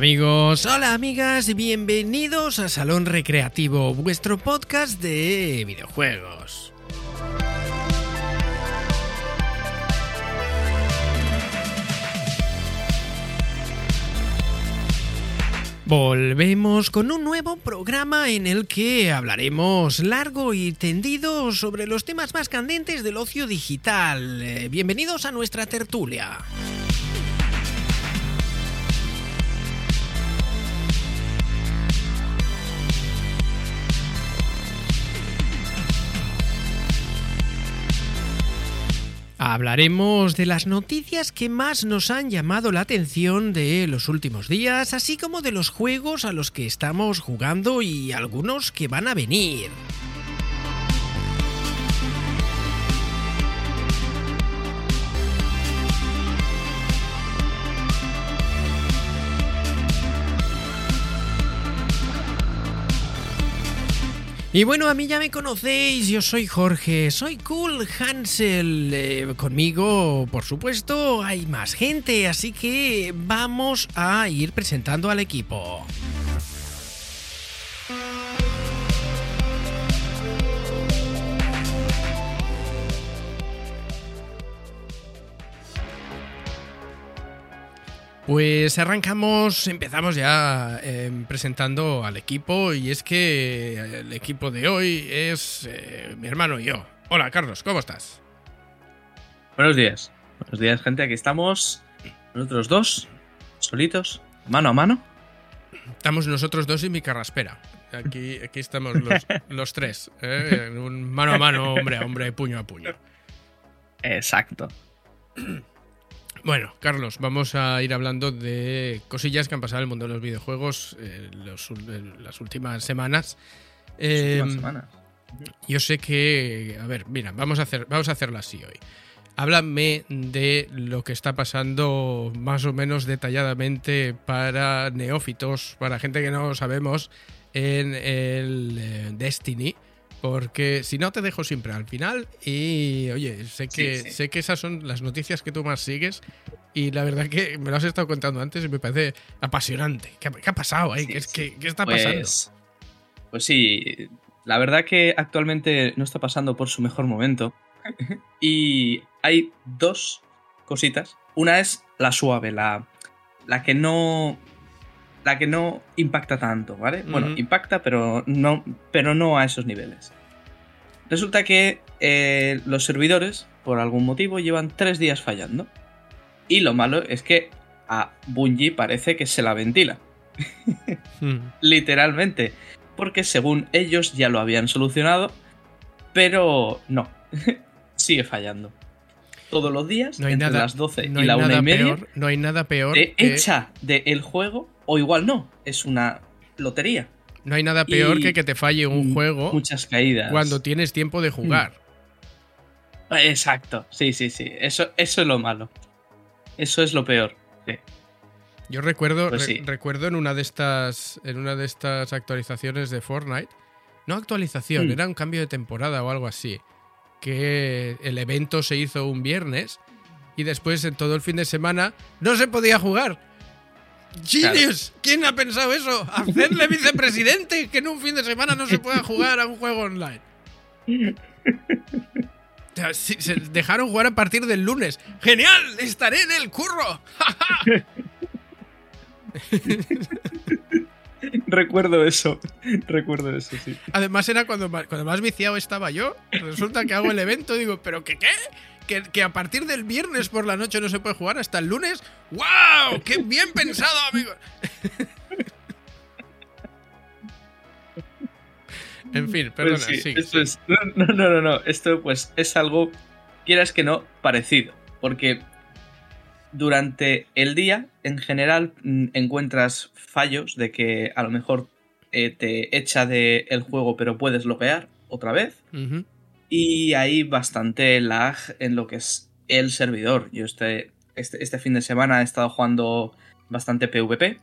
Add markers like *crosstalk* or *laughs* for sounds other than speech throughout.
Amigos, hola amigas, bienvenidos a Salón Recreativo, vuestro podcast de videojuegos. Volvemos con un nuevo programa en el que hablaremos largo y tendido sobre los temas más candentes del ocio digital. Eh, bienvenidos a nuestra tertulia. Hablaremos de las noticias que más nos han llamado la atención de los últimos días, así como de los juegos a los que estamos jugando y algunos que van a venir. Y bueno, a mí ya me conocéis, yo soy Jorge, soy Cool Hansel. Eh, conmigo, por supuesto, hay más gente, así que vamos a ir presentando al equipo. Pues arrancamos, empezamos ya em, presentando al equipo y es que el equipo de hoy es eh, mi hermano y yo. Hola Carlos, ¿cómo estás? Buenos días. Buenos días gente, aquí estamos nosotros dos, solitos, mano a mano. Estamos nosotros dos y mi carraspera. Aquí, aquí estamos los, *laughs* los tres, ¿eh? mano a mano, hombre a hombre, puño a puño. Exacto. Bueno, Carlos, vamos a ir hablando de cosillas que han pasado en el mundo de los videojuegos en, los- en las últimas semanas. Eh, Última semana. yo sé que, a ver, mira, vamos a hacer, vamos a hacerlo así hoy. Háblame de lo que está pasando más o menos detalladamente para neófitos, para gente que no sabemos en el eh, Destiny, porque si no te dejo siempre al final y oye, sé que Sí, sí. sé que esas son las noticias que tú más sigues y la verdad que me lo has estado contando antes y me parece apasionante. ¿Qué, ha- qué ha pasado ahí? Sí, ¿Qué, qué- qué está pasando? Pues, pues sí, la verdad que actualmente no está pasando por su mejor momento. *laughs* y hay dos cositas. Una es la suave, la, la que no. La que no impacta tanto, ¿vale? Bueno, impacta, pero no, pero no a esos niveles. Resulta que eh, los servidores, por algún motivo, llevan tres días fallando. Y lo malo es que a Bungie parece que se la ventila *laughs* Hmm. literalmente, porque según ellos ya lo habían solucionado, pero no, *laughs* sigue fallando. Todos los días, No hay entre nada, las 12 no y la 1 nada y media, peor, no hay nada peor te que, echa del juego, o igual no, es una lotería. no hay nada peor y- que que te falle un Mm, juego Muchas caídas. cuando tienes tiempo de jugar. Exacto, sí, sí, sí, eso, eso es lo malo. Eso es lo peor. sí. Yo recuerdo, Pues re- recuerdo en una de estas, en una de estas actualizaciones de Fortnite, no actualización, Mm. era un cambio de temporada o algo así, que el evento se hizo un viernes y después en todo el fin de semana no se podía jugar. Genius, ¿quién ha pensado eso? Hacerle vicepresidente que en un fin de semana no se pueda jugar a un juego online. *laughs* Se dejaron jugar a partir del lunes. ¡Genial! ¡Estaré en el curro! *laughs* Recuerdo eso, recuerdo eso, sí. Además era cuando más, cuando más viciado estaba yo. Resulta que hago el evento y digo, ¿pero qué qué? Que, que a partir del viernes por la noche no se puede jugar hasta el lunes. ¡Wow! ¡Qué bien pensado, amigo! *laughs* en fin, perdona, Pues sí, esto es- no, no, no, no. Esto pues es algo, quieras que no, parecido. Porque durante el día, en general, mm, encuentras fallos de que a lo mejor eh, te echa del el juego, pero puedes loguear otra vez. Y hay bastante lag en lo que es el servidor. Yo este, este, este fin de semana he estado jugando bastante PvP.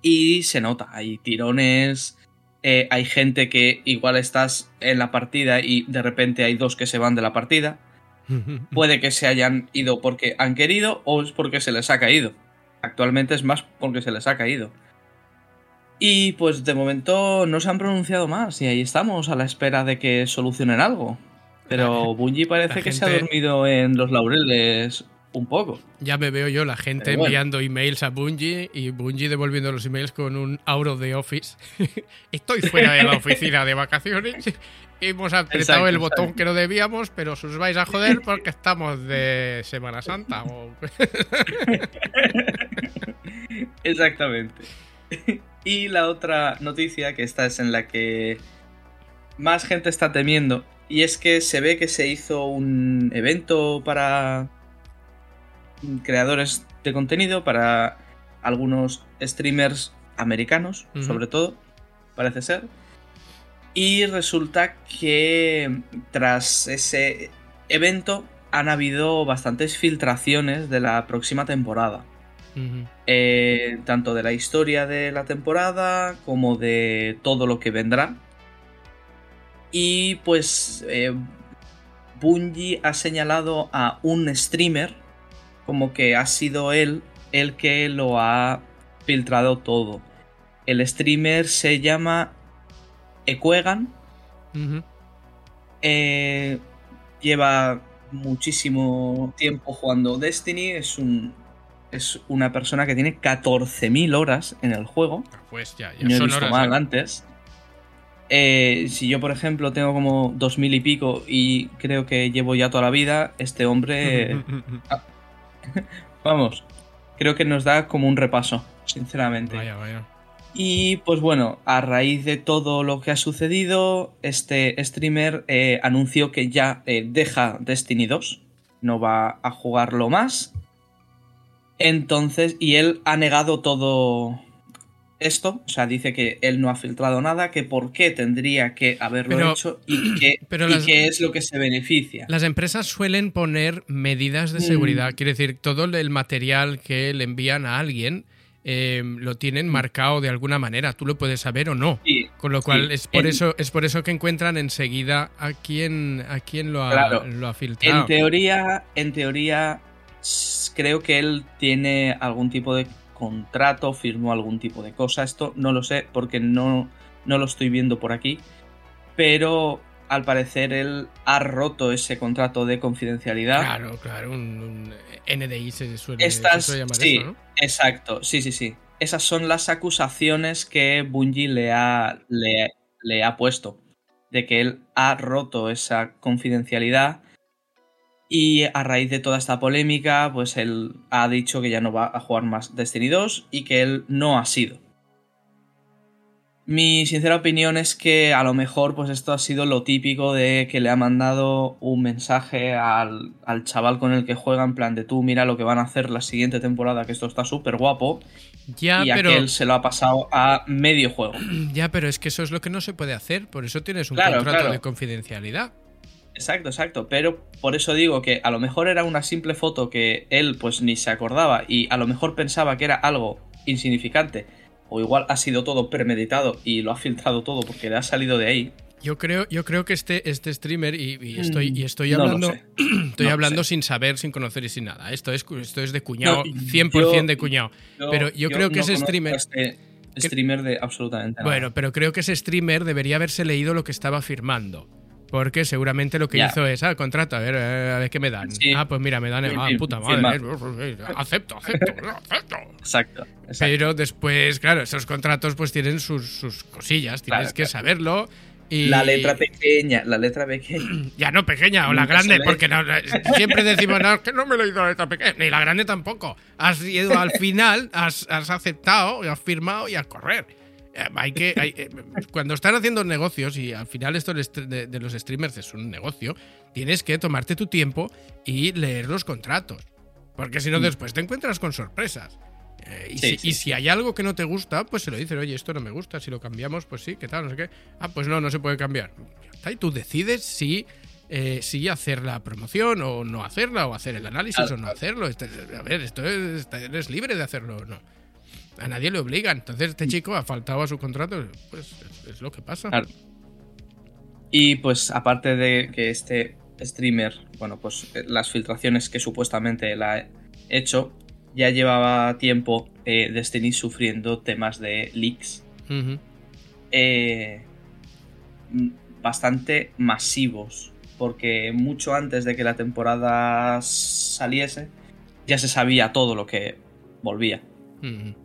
Y se nota, hay tirones. eh, hay gente que igual estás en la partida y de repente hay dos que se van de la partida. *laughs* Puede que se hayan ido porque han querido o es porque se les ha caído. Actualmente es más porque se les ha caído. Y pues de momento no se han pronunciado más y ahí estamos a la espera de que solucionen algo. Pero Bungie parece la que se ha gente- dormido en los laureles un poco. Ya me veo yo la gente bueno. enviando emails a Bungie y Bungie devolviendo los emails con un out of the office. *laughs* Estoy fuera de la oficina de vacaciones. *laughs* Hemos apretado Exacto, el botón exacto. que no debíamos, pero os vais a joder porque estamos de Semana Santa. o- *laughs* Exactamente. Y la otra noticia, que esta es en la que más gente está temiendo, y es que se ve que se hizo un evento para creadores de contenido, para algunos streamers americanos, sobre todo, parece ser. Y resulta que tras ese evento han habido bastantes filtraciones de la próxima temporada. Eh, tanto de la historia de la temporada como de todo lo que vendrá. Y pues eh, Bungie ha señalado a un streamer como que ha sido él el que lo ha filtrado todo. El streamer se llama Equegan. Ujú. Eh, lleva muchísimo tiempo jugando Destiny. Es un. Es una persona que tiene 14.000 horas en el juego. Pues ya, ya No he visto mal ¿eh? antes. Eh, si yo, por ejemplo, tengo como 2.000 y pico y creo que llevo ya toda la vida, este hombre. *laughs* *laughs* vamos. Creo que nos da como un repaso, sinceramente. vaya, vaya. Y pues bueno, a raíz de todo lo que ha sucedido, este streamer eh, anunció que ya eh, deja Destiny 2, no va a jugarlo más. Entonces, y él ha negado todo esto, o sea, dice que él no ha filtrado nada, que por qué tendría que haberlo Pero- hecho y, qué *clears throat* es lo que se beneficia. Las empresas suelen poner medidas de Mm. seguridad. Quiere decir, todo el material que le envían a alguien eh, lo tienen marcado de alguna manera. Tú lo puedes saber o no. Sí, Con lo cual Sí, es por en- eso es por eso que encuentran enseguida a quién a quién lo ha, Claro. lo ha En filtrado. teoría, en teoría, creo que él tiene algún tipo de contrato, firmó algún tipo de cosa. Esto no lo sé porque no, no lo estoy viendo por aquí. Pero al parecer él ha roto ese contrato de confidencialidad. Claro, claro, un, un NDI se suele, Estas, se suele llamar sí, eso, ¿no? exacto, sí, sí, sí. Esas son las acusaciones que Bungie le ha, le, le ha puesto. De que él ha roto esa confidencialidad. Y a raíz de toda esta polémica, pues él ha dicho que ya no va a jugar más Destiny 2 y que él no ha sido. Mi sincera opinión es que a lo mejor pues esto ha sido lo típico de que le ha mandado un mensaje al, al chaval con el que juega en plan de tú mira lo que van a hacer la siguiente temporada que esto está súper guapo Ya, y pero aquel se lo ha pasado a medio juego. *clears throat* ya, pero es que eso es lo que no se puede hacer, por eso tienes un Claro, contrato claro. de confidencialidad. Exacto, exacto, pero por eso digo que a lo mejor era una simple foto que él pues ni se acordaba y a lo mejor pensaba que era algo insignificante o igual ha sido todo premeditado y lo ha filtrado todo porque le ha salido de ahí. Yo creo, yo creo que este, este streamer, y, y estoy, y estoy Mm, No lo hablando, *clears throat* estoy No hablando sin saber, sin conocer y sin nada. Esto es, esto es de cuñado, No, 100% yo- de cuñado. Pero yo creo que ese streamer- Este streamer de absolutamente nada. Bueno, pero creo que ese streamer debería haberse leído lo que estaba firmando. Porque seguramente lo que hizo es, ah, contrato, a ver, eh, a ver qué me dan. Sí. Ah, pues mira, me dan, ah, puta madre, eh, acepto, acepto, acepto. Exacto. exacto. Pero después, claro, esos contratos pues tienen sus, sus cosillas, tienes Claro, que claro. saberlo. Y... La letra pequeña, la letra pequeña. *clears throat* Ya no pequeña o la grande, porque no- siempre decimos, no, es que no me he leído la letra pequeña, ni la grande tampoco. Has ido al final, has, has aceptado, has firmado y a correr. Eh, Hay que, hay- eh, cuando están haciendo negocios, y al final esto de, los streamers es un negocio, tienes que tomarte tu tiempo y leer los contratos. Porque si no, Mm. después te encuentras con sorpresas. Eh, y, Sí, si, sí, y sí. si hay algo que no te gusta, pues se lo dices, oye, esto no me gusta, si lo cambiamos, pues sí, ¿qué tal? No sé qué. Ah, pues no, no se puede cambiar. Y tú decides si, eh, si hacer la promoción o no hacerla, o hacer el análisis Claro, o no hacerlo. Este- a ver, esto es, eres libre de hacerlo o no. A nadie le obligan. Entonces este chico ha faltado a su contrato, pues es, lo que pasa. Claro. Y pues aparte de que este streamer, bueno, pues eh, las filtraciones que supuestamente él ha hecho, ya llevaba tiempo eh, Destiny sufriendo temas de leaks eh, bastante masivos, porque mucho antes de que la temporada saliese, ya se sabía todo lo que volvía,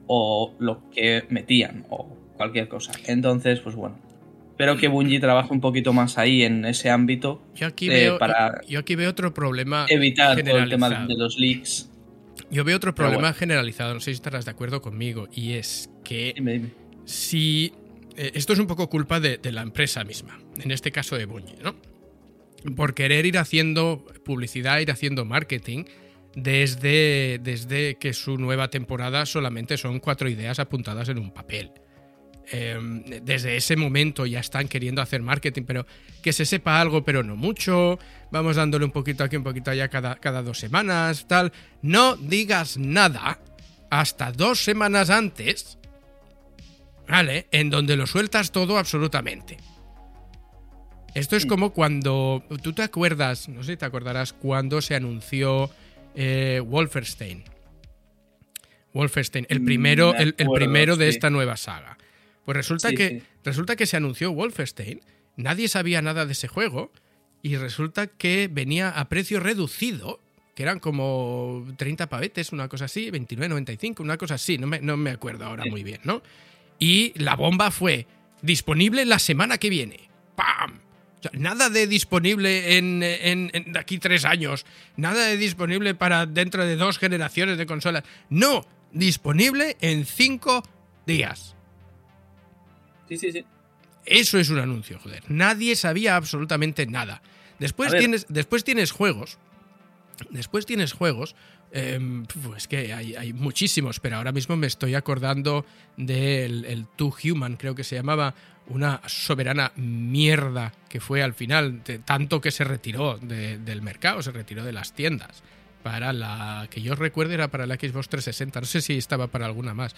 O lo que metían, o cualquier cosa. Entonces, pues bueno. Espero que Bungie trabaje un poquito más ahí en ese ámbito, Yo aquí, Eh, veo, para yo aquí veo otro problema evitar todo el tema de los leaks. Yo veo otro problema bueno. generalizado, no sé si estarás de acuerdo conmigo, y es que Dime, dime. si eh, esto es un poco culpa de, de la empresa misma, en este caso de Bungie, ¿no? Por querer ir haciendo publicidad, ir haciendo marketing desde, desde que su nueva temporada solamente son cuatro ideas apuntadas en un papel. Eh, desde ese momento ya están queriendo hacer marketing, pero que se sepa algo, pero no mucho. Vamos dándole un poquito aquí, un poquito allá cada, cada dos semanas, tal. No digas nada hasta dos semanas antes ¿vale? En donde lo sueltas todo absolutamente. Esto es como cuando. ¿Tú te acuerdas? No sé si te acordarás cuando se anunció eh, Wolfenstein. Wolfenstein, el Mm, primero, me el, primero de sí. esta nueva saga. Pues resulta, Sí, que, sí. resulta que se anunció Wolfenstein, nadie sabía nada de ese juego, y resulta que venía a precio reducido, que eran como 30 pavetes, una cosa así, 29.95, una cosa así, no me, no me acuerdo ahora muy bien, ¿no? Y la bomba fue disponible la semana que viene. ¡Pam! Sea, nada de disponible en, en- en de aquí tres años. Nada de disponible para dentro de dos generaciones de consolas. No, disponible en cinco días. Sí, sí, sí. Eso es un anuncio, joder. Nadie sabía absolutamente nada. Después tienes, después tienes juegos. Después tienes juegos. pues que hay, hay muchísimos, pero ahora mismo me estoy acordando del el Two Human, creo que se llamaba. Una soberana mierda que fue al final, de tanto que se retiró de- del mercado, se retiró de las tiendas. Para la que yo recuerdo era para la Xbox 360, no sé si estaba para alguna más.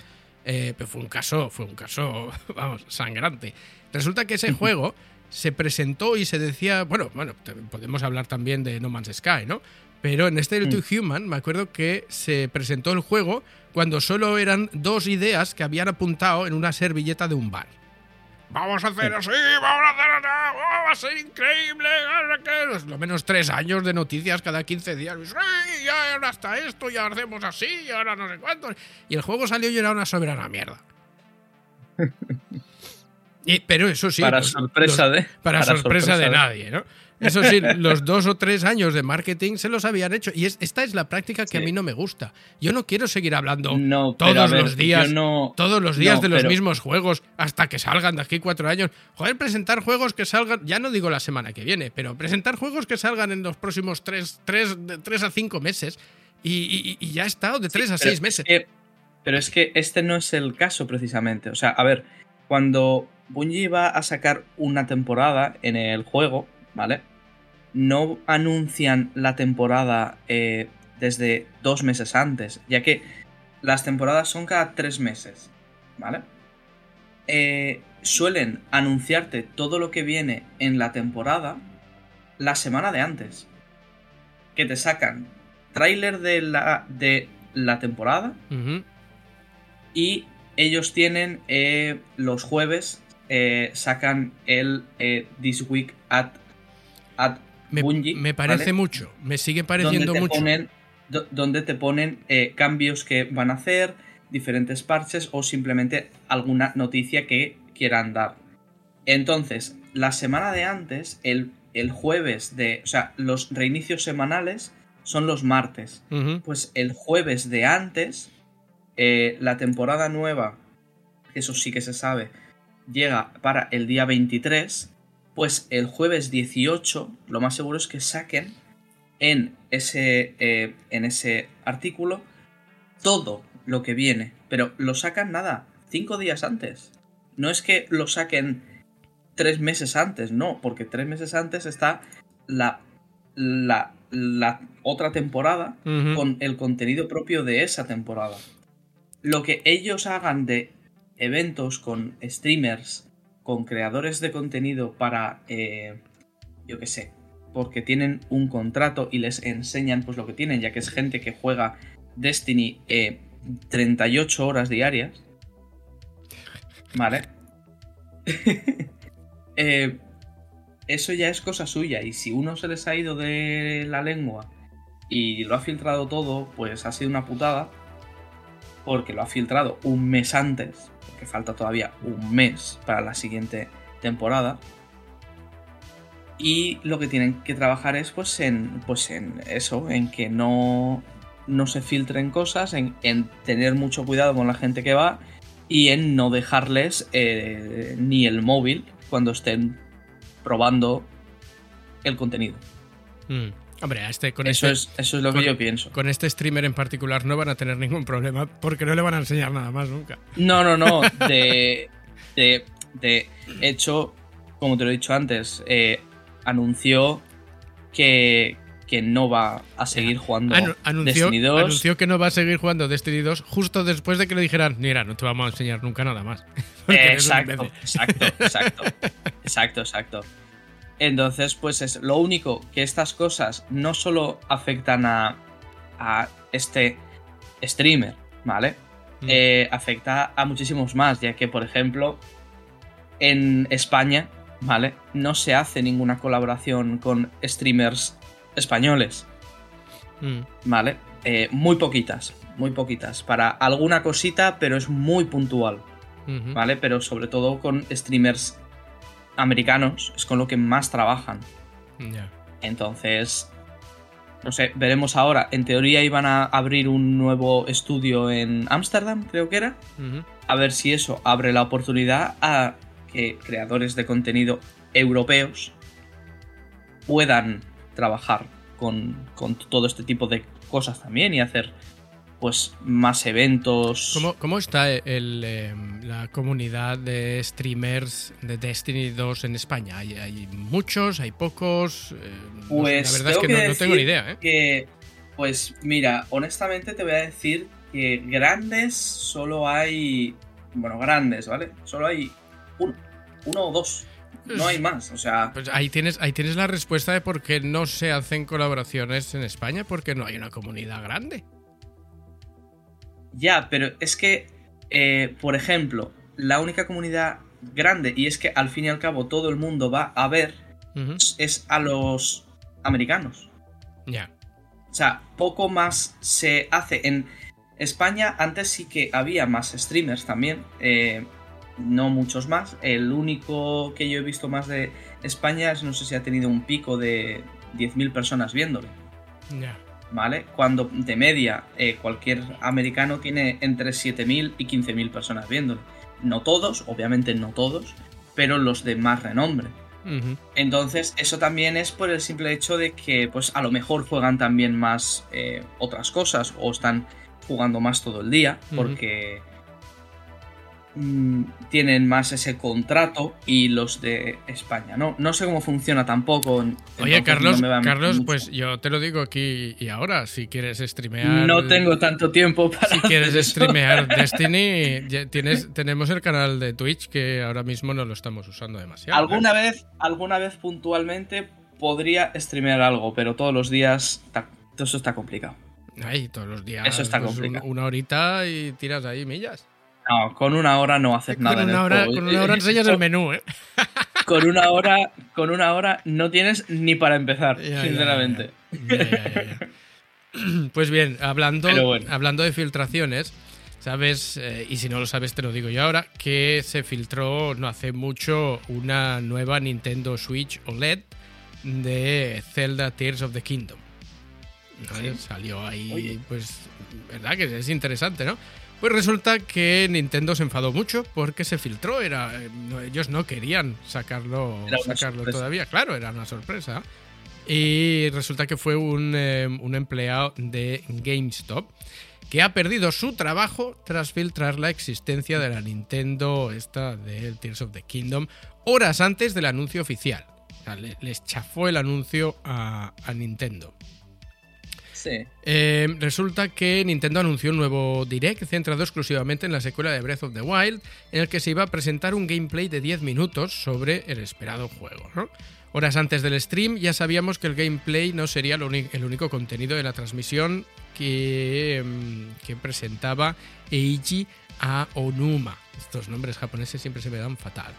Eh, pero fue un caso, fue un caso, *laughs* vamos, sangrante. Resulta que ese *laughs* juego se presentó y se decía, bueno, bueno, podemos hablar también de No Man's Sky, ¿no? Pero en este Mm. Two Human me acuerdo que se presentó el juego cuando solo eran dos ideas que habían apuntado en una servilleta de un bar. Vamos a hacer así, vamos a hacer así, oh, va a ser increíble. Lo menos tres años de noticias cada 15 días. Sí, ya ahora está esto, ya hacemos así, y ahora no sé cuánto. Y el juego salió y era una soberana mierda. *laughs* Y- pero eso sí. para sorpresa los- de. para, sorpresa, de nadie, ¿no? Eso sí, los dos o tres años de marketing se los habían hecho. Y es- esta es la práctica que a mí no me gusta. Yo no quiero seguir hablando No, todos ver, los días, no- todos los días no, de los pero- mismos juegos hasta que salgan de aquí cuatro años. Joder, presentar juegos que salgan, ya no digo la semana que viene, pero presentar juegos que salgan en los próximos tres, tres, de tres a cinco meses y, y- y ya está, o de tres a seis meses. es que- pero es que este no es el caso precisamente. O sea, a ver, cuando Bungie va a sacar una temporada en el juego, ¿vale? No anuncian la temporada eh, desde dos meses antes, ya que las temporadas son cada tres meses, ¿vale? Eh, suelen anunciarte todo lo que viene en la temporada la semana de antes. Que te sacan tráiler de la, de la temporada y ellos tienen eh, los jueves eh, sacan el eh, This Week at, at me, Bungie, me parece ¿vale? mucho, me sigue donde pareciendo te mucho. ponen, do- donde te ponen eh, cambios que van a hacer, diferentes parches o simplemente alguna noticia que quieran dar. Entonces, la semana de antes, el, el jueves de... O sea, los reinicios semanales son los martes. Pues el jueves de antes, eh, la temporada nueva, eso sí que se sabe, llega para el día 23, pues el jueves 18, lo más seguro es que saquen en ese, eh, en ese artículo todo lo que viene, pero lo sacan nada, cinco días antes. No es que lo saquen tres meses antes, no, porque tres meses antes está la, la, la otra temporada con el contenido propio de esa temporada. Lo que ellos hagan de eventos con streamers, con creadores de contenido para, eh, yo qué sé, porque tienen un contrato y les enseñan pues lo que tienen, ya que es gente que juega Destiny eh, 38 horas diarias. Vale. *laughs* Eh, eso ya es cosa suya y si uno se les ha ido de la lengua y lo ha filtrado todo, pues ha sido una putada. Porque lo ha filtrado un mes antes, porque falta todavía un mes para la siguiente temporada. Y lo que tienen que trabajar es pues en, pues en eso, en que no, no se filtren cosas, en, en tener mucho cuidado con la gente que va y en no dejarles eh, ni el móvil cuando estén probando el contenido. Mm. Hombre, a este, con, Eso este, es, eso es lo que con- yo pienso. con este streamer en particular no van a tener ningún problema porque no le van a enseñar nada más nunca. No, no, no. *laughs* De, de, de hecho, como te lo he dicho antes, eh, anunció que, que no va a seguir jugando Anu- anunció, Destiny 2. anunció que no va a seguir jugando Destiny 2 justo después de que le dijeran, mira, no te vamos a enseñar nunca nada más. *laughs* Exacto, imbécil". exacto, exacto. *laughs* Exacto, exacto. Entonces, pues es lo único que estas cosas no solo afectan a, a este streamer, ¿vale? Mm. Eh, afecta a muchísimos más, ya que, por ejemplo, en España, ¿vale? No se hace ninguna colaboración con streamers españoles, Mm. ¿vale? Eh, muy poquitas, muy poquitas. Para alguna cosita, pero es muy puntual. ¿vale? Pero sobre todo con streamers americanos, es con lo que más trabajan. Entonces, no sé, veremos ahora. En teoría iban a abrir un nuevo estudio en Ámsterdam, creo que era. A ver si eso abre la oportunidad a que creadores de contenido europeos puedan trabajar con, con todo este tipo de cosas también y hacer pues más eventos. ¿Cómo, cómo está el, eh, la comunidad de streamers de Destiny 2 en España? ¿Hay, hay muchos? ¿Hay pocos? Eh, no Pues la verdad es que, no, no tengo ni idea. ¿eh? Que, pues mira, honestamente te voy a decir que grandes solo hay. Bueno, grandes, ¿vale? Solo hay uno, uno o dos. No hay más. O sea, Pues ahí tienes, ahí tienes la respuesta de por qué no se hacen colaboraciones en España, porque no hay una comunidad grande. Ya, pero es que, eh, por ejemplo, la única comunidad grande, y es que al fin y al cabo todo el mundo va a ver, es a los americanos. Ya. O sea, poco más se hace. En España antes sí que había más streamers también. eh, no muchos más. El único que yo he visto más de España es, no sé si ha tenido un pico de 10.000 personas viéndole. Ya. ¿Vale? Cuando de media eh, cualquier americano tiene entre 7.000 y 15.000 personas viéndole. No todos, obviamente no todos, pero los de más renombre. Entonces, eso también es por el simple hecho de que, pues, a lo mejor juegan también más eh, otras cosas o están jugando más todo el día porque mm, tienen más ese contrato y los de España, ¿no? No sé cómo funciona tampoco. Oye, Carlos, no Carlos, mucho. pues yo te lo digo aquí y ahora, si quieres streamear... No tengo tanto tiempo para. Si quieres eso. streamear *laughs* Destiny, tienes, tenemos el canal de Twitch que ahora mismo no lo estamos usando demasiado. ¿eh? Alguna vez, alguna vez puntualmente podría streamear algo, pero todos los días eso está complicado. Ay, todos los días. Eso está pues, complicado. una horita y tiras ahí millas. No, con una hora no haces nada. Con en el una, hora, juego. con una hora *laughs* enseñas el menú, ¿eh? *laughs* con una hora, con una hora no tienes ni para empezar, Ya, sinceramente. ya, ya. *laughs* Pues bien, hablando, bueno. hablando de filtraciones, sabes, eh, y si no lo sabes te lo digo yo ahora, que se filtró no hace mucho una nueva Nintendo Switch OLED de Zelda Tears of the Kingdom. ¿Vale? Sí. Salió ahí, Oye. pues, ¿verdad? Que es interesante, ¿no? Pues resulta que Nintendo se enfadó mucho porque se filtró. Era, eh, ellos no querían sacarlo, sacarlo sorpresa. todavía. Claro, era una sorpresa. Y resulta que fue un, eh, un empleado de GameStop que ha perdido su trabajo tras filtrar la existencia de la Nintendo esta del Tears of the Kingdom horas antes del anuncio oficial. O sea, les chafó el anuncio a, Nintendo. Sí. Eh, resulta que Nintendo anunció un nuevo Direct centrado exclusivamente en la secuela de Breath of the Wild, en el que se iba a presentar un gameplay de 10 minutos sobre el esperado juego. Horas antes del stream ya sabíamos que el gameplay no sería el único contenido de la transmisión que, em, que presentaba Eiji Aonuma. Estos nombres japoneses siempre se me dan fatal.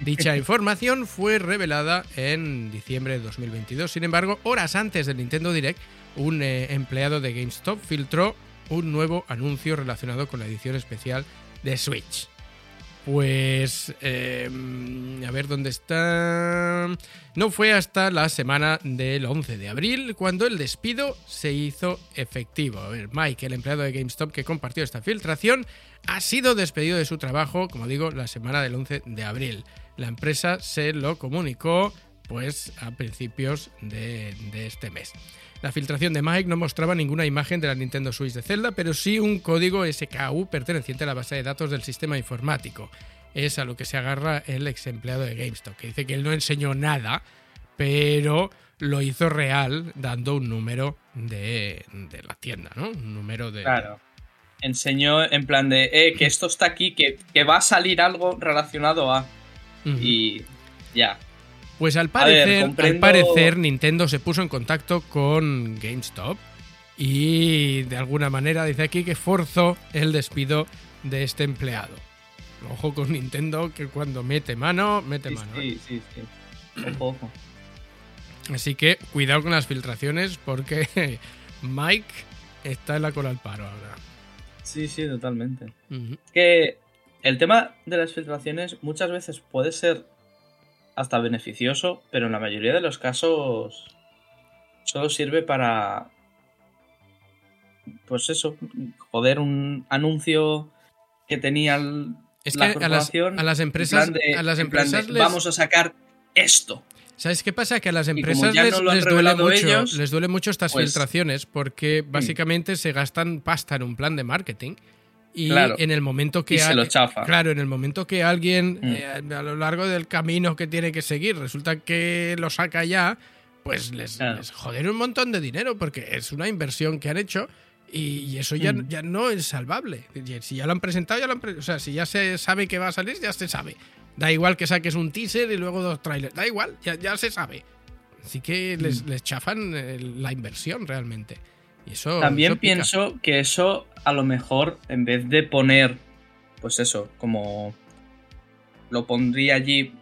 Dicha *laughs* información fue revelada en diciembre de 2022. Sin embargo, horas antes del Nintendo Direct, un eh, empleado de GameStop filtró un nuevo anuncio relacionado con la edición especial de Switch. Pues... Em, a ver dónde está... No fue hasta la semana del 11 de abril cuando el despido se hizo efectivo. A ver, Mike, el empleado de GameStop que compartió esta filtración, ha sido despedido de su trabajo, como digo, la semana del 11 de abril. La empresa se lo comunicó pues a principios de, de este mes. La filtración de Mike no mostraba ninguna imagen de la Nintendo Switch de Zelda, pero sí un código SKU perteneciente a la base de datos del sistema informático. Es a lo que se agarra el ex empleado de GameStop, que dice que él no enseñó nada, pero lo hizo real dando un número de, la tienda, ¿no? Un número de... Claro. Enseñó en plan de, eh, que esto está aquí, que, que va a salir algo relacionado a... Y ya, pues al parecer, al parecer Nintendo se puso en contacto con GameStop y de alguna manera dice aquí que forzó el despido de este empleado. Ojo con Nintendo que cuando mete mano, mete mano. Sí, ¿eh? sí, sí. Ojo. Así que cuidado con las filtraciones porque *laughs* Mike está en la cola al paro ahora. Sí, sí, totalmente. Que el tema de las filtraciones muchas veces puede ser hasta beneficioso, pero en la mayoría de los casos solo sirve para, pues eso, joder un anuncio que tenía la corporación. A las, empresas, a las empresas vamos a sacar esto. ¿Sabes qué pasa? Que a las empresas les, duele mucho, les duele mucho estas pues filtraciones porque mm. básicamente se gastan pasta en un plan de marketing y en el momento que se lo chafa. claro en el momento que alguien mm. eh, a lo largo del camino que tiene que seguir resulta que lo saca ya pues les, joder un montón de dinero porque es una inversión que han hecho y, eso ya, mm. ya no es salvable si ya lo han presentado ya lo han o sea si ya se sabe que va a salir ya se sabe da igual que saques un teaser y luego dos trailers da igual ya, ya se sabe así que les, mm. les chafan eh, la inversión realmente y eso también pienso que eso a lo mejor en vez de poner, pues eso, como lo pondría allí,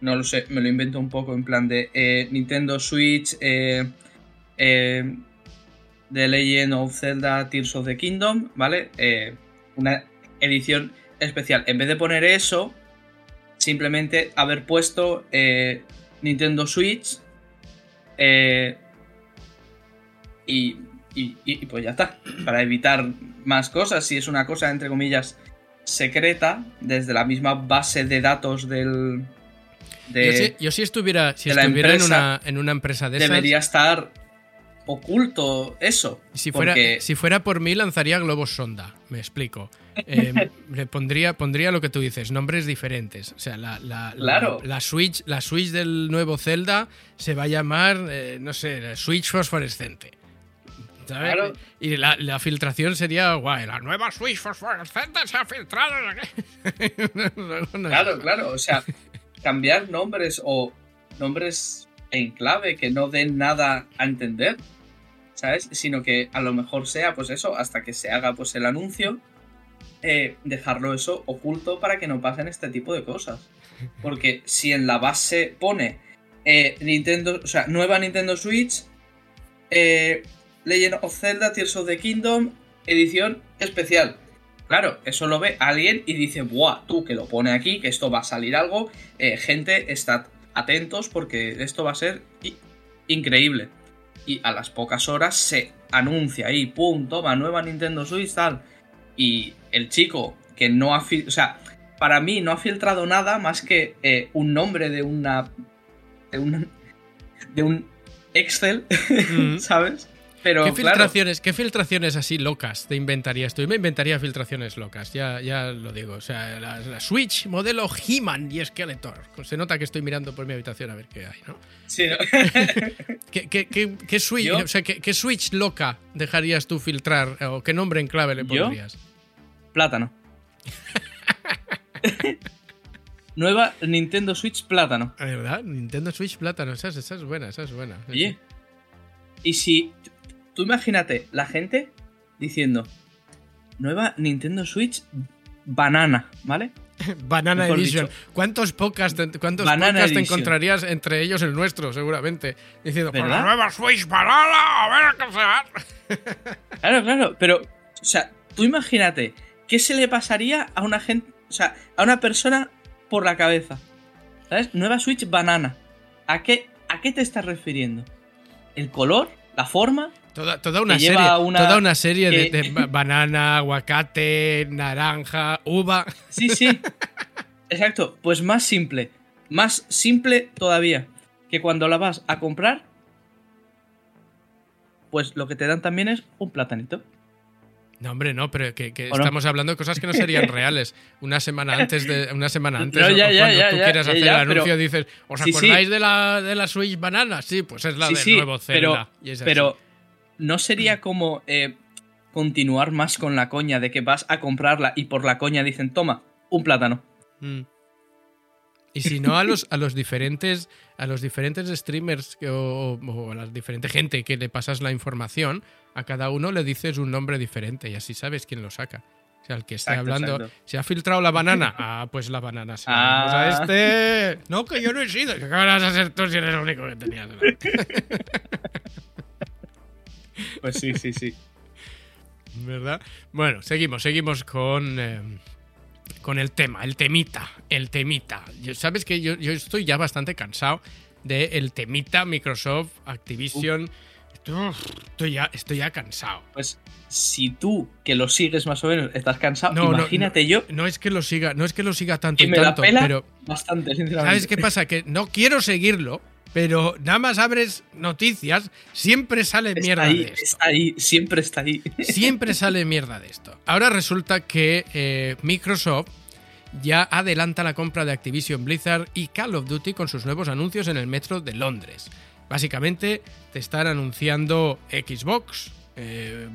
no lo sé, me lo invento un poco en plan de eh, Nintendo Switch, eh, eh, The Legend of Zelda Tears of the Kingdom, ¿vale? una edición especial. En vez de poner eso, simplemente haber puesto Nintendo Switch y y, pues ya está. Para evitar más cosas, si es una cosa, entre comillas, secreta, desde la misma base de datos del. yo, si, estuviera, si estuviera en, una, en una empresa de Debería estar oculto eso. Si fuera, si fuera por mí, lanzaría globos sonda. Me explico. Eh, *laughs* le pondría, pondría lo que tú dices, nombres diferentes. O sea, la, la, la, Switch, la Switch del nuevo Zelda se va a llamar, eh, no sé, Switch fosforescente. Y la, filtración sería, guay, la nueva Switch fosforescente se ha filtrado. *laughs* claro, claro, o sea, cambiar nombres o nombres en clave que no den nada a entender, ¿sabes? Sino que a lo mejor sea, pues eso, hasta que se haga pues el anuncio, eh, dejarlo eso oculto para que no pasen este tipo de cosas. Porque si en la base pone eh, Nintendo, o sea, nueva Nintendo Switch, eh, Legend of Zelda Tears of the Kingdom, edición especial. Claro, eso lo ve alguien y dice, buah, tú que lo pone aquí, que esto va a salir algo, eh, gente, estad atentos porque esto va a ser increíble. Y a las pocas horas se anuncia ahí, pum, toma, nueva Nintendo Switch, tal. Y el chico que no ha... O sea, para mí no ha filtrado nada más que eh, un nombre de una... De un, de un Excel, *laughs* ¿sabes? Pero, ¿Qué claro, filtraciones, ¿Qué filtraciones así locas te inventarías tú? Yo me inventaría filtraciones locas, ya, ya lo digo. O sea, la, la Switch modelo He-Man y Skeletor. Se nota que estoy mirando por mi habitación a ver qué hay, ¿no? sí, ¿no? *laughs* ¿Qué, qué- qué- qué Switch, ¿Yo? o sea, ¿qué, Switch loca dejarías tú filtrar? ¿O qué nombre en clave le ¿Yo? pondrías? plátano. *laughs* Nueva Nintendo Switch plátano. Ah, ¿Verdad? Nintendo Switch plátano. Esa, es- esa es buena, esa es buena. Oye, y si tú imagínate la gente diciendo nueva Nintendo Switch banana, ¿vale? *laughs* Banana Mejor Edition. dicho. ¿Cuántos podcasts, te- cuántos podcasts te encontrarías entre ellos el nuestro, seguramente? Diciendo, "Con la ¿Verdad? nueva Switch banana, a ver qué se va". *laughs* Claro, claro, pero, o sea, tú imagínate, ¿qué se le pasaría a una gente, o sea, a una persona por la cabeza? ¿Sabes? Nueva Switch banana. ¿A qué, a qué te estás refiriendo? ¿El color? ¿La forma? Toda, toda una serie, una- toda una serie de, que- de ba- banana, aguacate, naranja, uva. *laughs* Sí, sí. Exacto, pues más simple. Más simple todavía. Que cuando la vas a comprar, pues lo que te dan también es un platanito. No, hombre, no, pero que, que ¿O no? estamos hablando de cosas que no serían *laughs* reales. Una semana antes de una semana antes, No, ya, o ya, cuando ya, tú ya, quieras hacer el anuncio, pero- dices, ¿os Sí, sí. acordáis de la de la Switch Banana? Sí, pues es la sí, del nuevo pero, Zelda. y es así. pero no sería como eh, continuar más con la coña de que vas a comprarla y por la coña dicen, toma, un plátano. Mm. Y si no, a los, a los diferentes a los diferentes streamers que- o, o a la diferente gente que le pasas la información, a cada uno le dices un nombre diferente y así sabes quién lo saca. O sea, el que esté Exacto, hablando, exacto. se ha filtrado la banana. *laughs* Ah, pues la banana. Se Ah. a este. No, que yo no he sido. Que vas a ser tú si eres el único que tenías. *laughs* Pues sí, sí, sí. ¿Verdad? Bueno, seguimos, seguimos con, eh, con el tema, el temita, el temita. Yo- Sabes que yo, yo estoy ya bastante cansado del temita Microsoft, Activision. Uf, Estoy ya, estoy ya cansado. Pues si tú, que lo sigues más o menos, estás cansado, No, imagínate no, yo, No es que lo siga, no es que lo siga tanto y me la tanto, pela pero bastante, sinceramente. ¿sabes qué pasa? Que no quiero seguirlo, pero nada más abres noticias, siempre sale mierda ahí, de esto. está ahí, siempre está ahí. *laughs* Siempre sale mierda de esto. Ahora resulta que eh, Microsoft ya adelanta la compra de Activision Blizzard y Call of Duty con sus nuevos anuncios en el metro de Londres. Básicamente te están anunciando Xbox eh,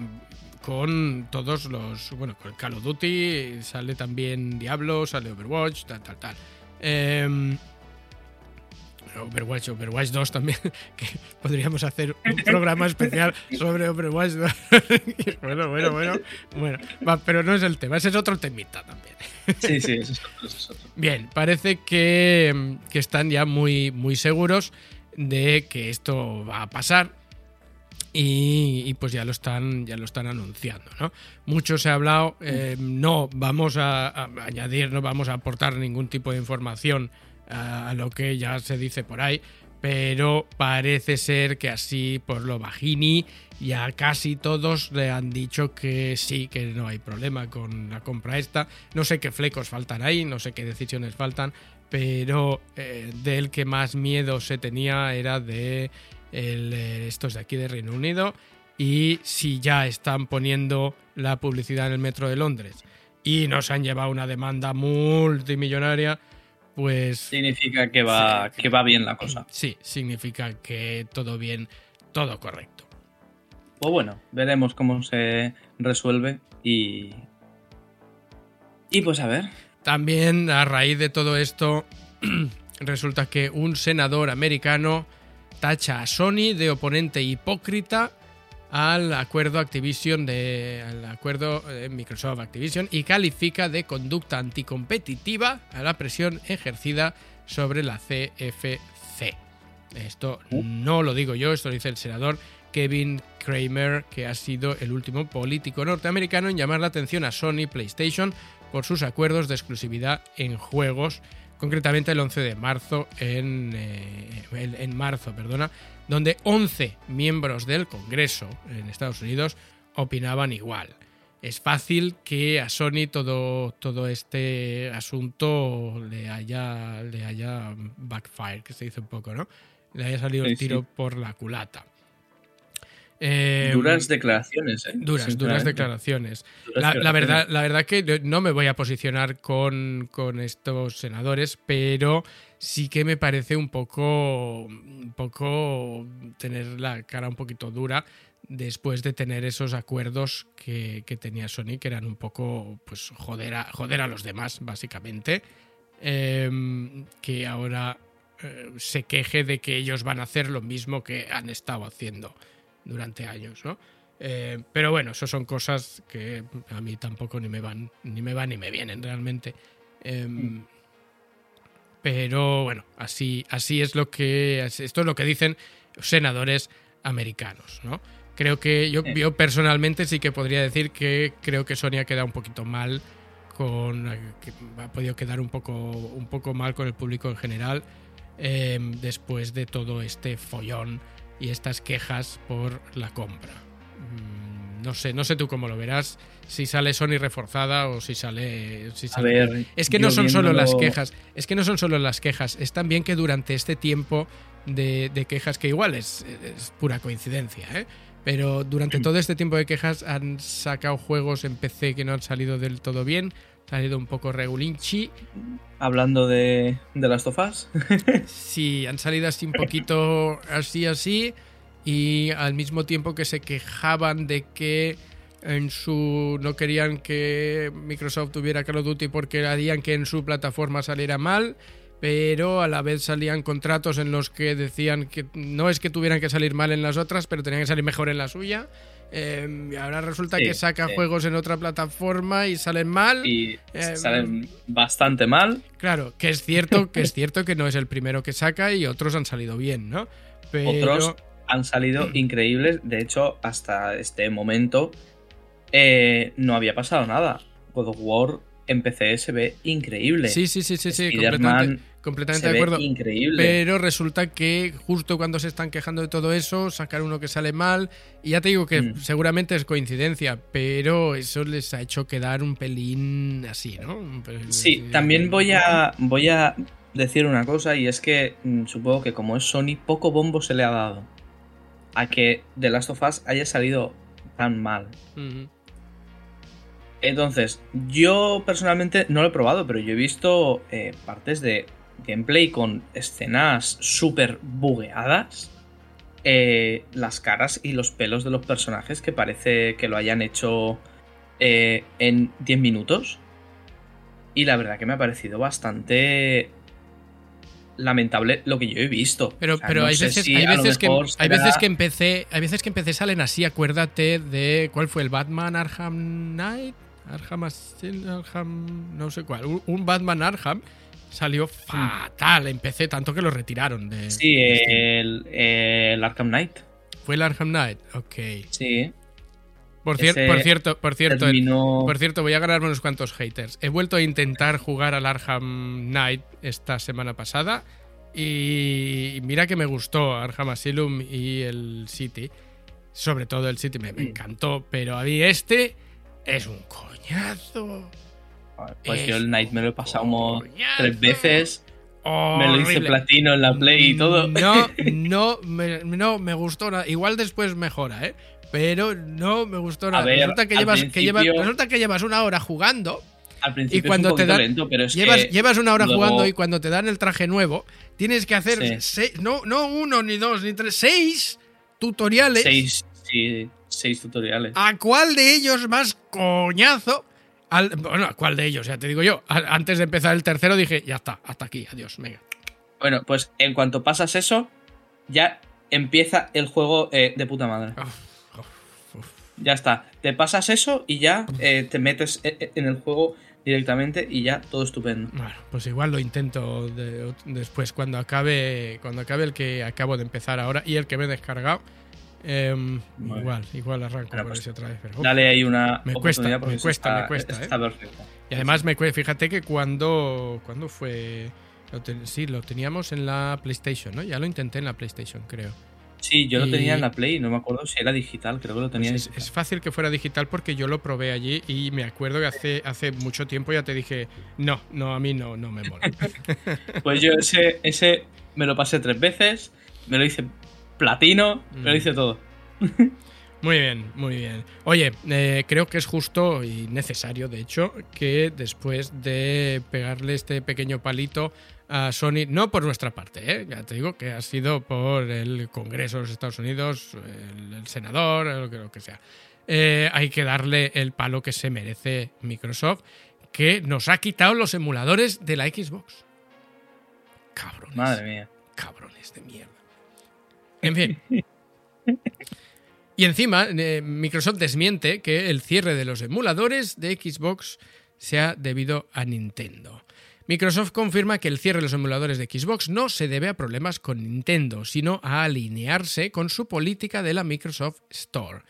con todos los... Bueno, con Call of Duty sale también Diablo, sale Overwatch, tal, tal, tal. Em, Overwatch, Overwatch 2 también, *laughs* que podríamos hacer un *laughs* programa especial sobre Overwatch 2. *laughs* bueno, bueno, bueno, bueno, va, pero no es el tema, ese es otro temita también. Sí, sí, eso es otro, eso es otro. Bien, parece que, que están ya muy, muy seguros de que esto va a pasar y, y pues ya lo están ya lo están anunciando no mucho se ha hablado eh, no vamos a, a añadir no vamos a aportar ningún tipo de información a, lo que ya se dice por ahí pero parece ser que así por lo bajini ya casi todos le han dicho que sí que no hay problema con la compra esta. No sé qué flecos faltan ahí no sé qué decisiones faltan pero eh, del que más miedo se tenía era de eh, estos de aquí de Reino Unido y si ya están poniendo la publicidad en el metro de Londres. Y nos han llevado una demanda multimillonaria, pues Significa que va, que va bien la cosa. sí, significa que todo bien, todo correcto. Pues bueno, veremos cómo se resuelve y. Y pues a ver. También a raíz de todo esto, *clears throat* resulta que un senador americano tacha a Sony de oponente hipócrita al acuerdo Activision de al acuerdo de Microsoft Activision y califica de conducta anticompetitiva a la presión ejercida sobre la CFC. Esto no lo digo yo, esto lo dice el senador Kevin Kramer, que ha sido el último político norteamericano en llamar la atención a Sony PlayStation por sus acuerdos de exclusividad en juegos, concretamente el 11 de marzo en, eh, en, en marzo, perdona, donde 11 miembros del Congreso en Estados Unidos opinaban igual. Es fácil que a Sony todo, todo este asunto le haya, le haya backfire, que se dice un poco, ¿no? Le haya salido Sí, el tiro sí. por la culata. Eh, duras declaraciones, ¿eh? Duras, duras declaraciones. la, la, verdad, la verdad que no me voy a posicionar con, con, estos senadores, pero sí que me parece un poco, un poco tener la cara un poquito dura después de tener esos acuerdos que, que tenía Sony, que eran un poco, pues, joder a, joder a los demás, básicamente. Em, que ahora eh, se queje de que ellos van a hacer lo mismo que han estado haciendo durante años, ¿no? Eh, pero bueno, eso son cosas que a mí tampoco ni me van, ni me van ni me vienen realmente. Em, pero bueno, así, así es lo que. Esto es lo que dicen senadores americanos, ¿no? Creo que yo, yo personalmente sí que podría decir que creo que Sonia queda un poquito mal con. Que ha podido quedar un poco, un poco mal con el público en general. Em, después de todo este follón y estas quejas por la compra. Mm, no sé, no sé tú cómo lo verás, si sale Sony reforzada o si sale... Si sale... es que no son solo las quejas, es que no son solo las quejas, es también que durante este tiempo de, quejas, que igual es, pura coincidencia, ¿eh? pero durante todo este tiempo de quejas han sacado juegos en PC que no han salido del todo bien, ha salido un poco regulinchi. Hablando de, de las tofas. *laughs* sí, han salido así un poquito así, así. Y al mismo tiempo que se quejaban de que en su no querían que Microsoft tuviera Call of Duty porque harían que en su plataforma saliera mal, pero a la vez salían contratos en los que decían que no es que tuvieran que salir mal en las otras, pero tenían que salir mejor en la suya. Em, y ahora resulta que saca juegos en otra plataforma y salen mal. Y em, salen bastante mal. Claro, que es cierto, que es cierto que no es el primero que saca y otros han salido bien, ¿no? Pero... Otros han salido increíbles. De hecho, hasta este momento eh, no había pasado nada. God of War en PC se ve increíble. Sí, sí, sí, sí, sí completamente, de acuerdo. increíble. Pero resulta que justo cuando se están quejando de todo eso, sacar uno que sale mal. Y ya te digo que mm. seguramente es coincidencia, pero eso les ha hecho quedar un pelín así, ¿no? sí, también voy a, voy a decir una cosa y es que mm, supongo que como es Sony, poco bombo se le ha dado a que The Last of Us haya salido tan mal. Entonces, yo personalmente no lo he probado, pero yo he visto eh, partes de gameplay con escenas súper bugueadas. Eh, las caras y los pelos de los personajes que parece que lo hayan hecho eh, en 10 minutos. Y la verdad que me ha parecido bastante lamentable lo que yo he visto. Pero, pero hay, veces, hay, veces, que, hay veces que empecé. Hay veces que empecé salen así, acuérdate de. ¿Cuál fue el Batman Arkham Knight? Arkham, Arkham no sé cuál, un Batman Arkham salió fatal en PC, tanto que lo retiraron de. Sí, el, Arkham Knight. Fue el Arkham Knight, ok. Sí. Por, por cierto, por cierto, por cierto, voy a ganarme unos cuantos haters. He vuelto a intentar jugar al Arkham Knight esta semana pasada y mira que me gustó Arkham Asylum y el City. Sobre todo el City me, me encantó, pero a mí este es un coñazo. Pues yo el Night me lo he pasado como tres veces. Me lo hice platino en la Play y todo. No, *laughs* no, me, no me gustó nada. Igual después mejora, ¿eh? Pero no me gustó nada. resulta, que llevas, que resulta que llevas una hora jugando. Al principio y cuando te dan, lento, pero es llevas, llevas una hora jugando y cuando te dan el traje nuevo, tienes que hacer seis, no, no uno, ni dos, ni tres, seis tutoriales. Seis, sí seis tutoriales. ¿A cuál de ellos más coñazo? bueno, ¿a cuál de ellos? Ya te digo yo. antes de empezar el tercero dije, ya está, hasta aquí, adiós, venga. Bueno, pues en cuanto pasas eso, ya empieza el juego eh, de puta madre. Ya está. Te pasas eso y ya eh, te metes eh, en el juego directamente y ya todo estupendo. Bueno, pues igual lo intento después cuando acabe cuando acabe el que acabo de empezar ahora y el que me he descargado Em, igual, igual arranco pues otra vez. dale ahí una. Me cuesta, me cuesta, me cuesta. ¿eh? Y además, me fíjate que cuando, cuando fue. sí, lo teníamos en la PlayStation, ¿no? Ya lo intenté en la PlayStation, creo. Sí, yo lo tenía en la Play, no me acuerdo si era digital, creo que lo tenía. Pues es, fácil que fuera digital porque yo lo probé allí y me acuerdo que hace, hace mucho tiempo ya te dije, no, no, a mí no, no me mola. *laughs* pues yo ese, ese me lo pasé tres veces, me lo hice platino, me lo mm. hice todo. Muy bien, muy bien. Oye, eh, creo que es justo y necesario, de hecho, que después de pegarle este pequeño palito a Sony, no por nuestra parte, ¿eh? ya te digo que ha sido por el Congreso de los Estados Unidos, el, senador, lo que, lo que sea. Eh, hay que darle el palo que se merece Microsoft, que nos ha quitado los emuladores de la Xbox. Cabrones. Madre mía. Cabrones de mierda. En fin. Y encima, eh, Microsoft desmiente que el cierre de los emuladores de Xbox sea debido a Nintendo. Microsoft confirma que el cierre de los emuladores de Xbox no se debe a problemas con Nintendo, sino a alinearse con su política de la Microsoft Store.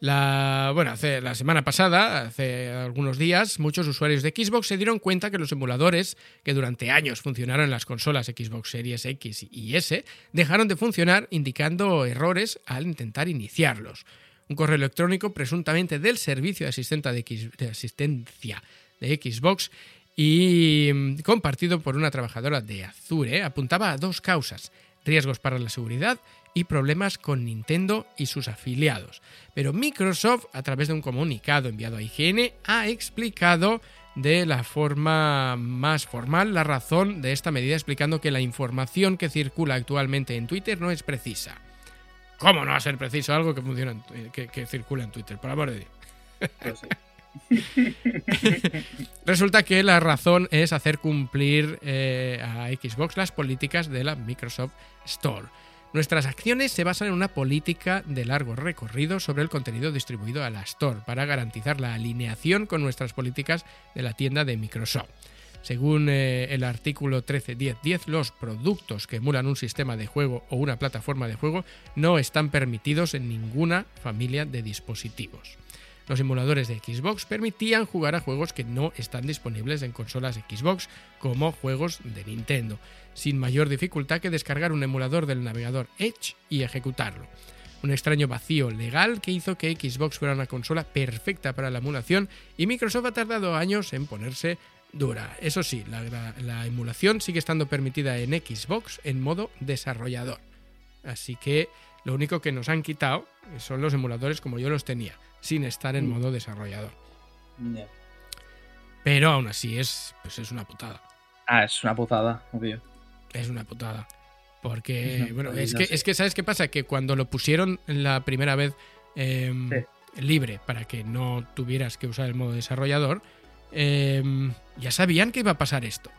La, bueno, hace, la semana pasada, hace algunos días, muchos usuarios de Xbox se dieron cuenta que los emuladores que durante años funcionaron en las consolas Xbox Series X y S dejaron de funcionar indicando errores al intentar iniciarlos. Un correo electrónico presuntamente del servicio de, de asistencia de Xbox y mm, compartido por una trabajadora de Azure apuntaba a dos causas, riesgos para la seguridad y problemas con Nintendo y sus afiliados. Pero Microsoft, a través de un comunicado enviado a IGN, ha explicado de la forma más formal la razón de esta medida, explicando que la información que circula actualmente en Twitter no es precisa. ¿Cómo no va a ser preciso algo que funciona que, circula en Twitter? Por amor de Dios. Pues *laughs* Resulta que la razón es hacer cumplir eh, a Xbox las políticas de la Microsoft Store. Nuestras acciones se basan en una política de largo recorrido sobre el contenido distribuido a la Store para garantizar la alineación con nuestras políticas de la tienda de Microsoft. Según eh, el artículo 13.10.10, los productos que emulan un sistema de juego o una plataforma de juego no están permitidos en ninguna familia de dispositivos. Los emuladores de Xbox permitían jugar a juegos que no están disponibles en consolas Xbox, como juegos de Nintendo sin mayor dificultad que descargar un emulador del navegador Edge y ejecutarlo. Un extraño vacío legal que hizo que Xbox fuera una consola perfecta para la emulación y Microsoft ha tardado años en ponerse dura. Eso sí, la, emulación sigue estando permitida en Xbox en modo desarrollador. Así que lo único que nos han quitado son los emuladores como yo los tenía, sin estar en mm. modo desarrollador. Pero aún así es, pues es una putada. Ah, es una putada, obvio es una putada. Porque, bueno, es que, es que, ¿sabes qué pasa? Que cuando lo pusieron la primera vez em, libre para que no tuvieras que usar el modo desarrollador, em, ya sabían que iba a pasar esto.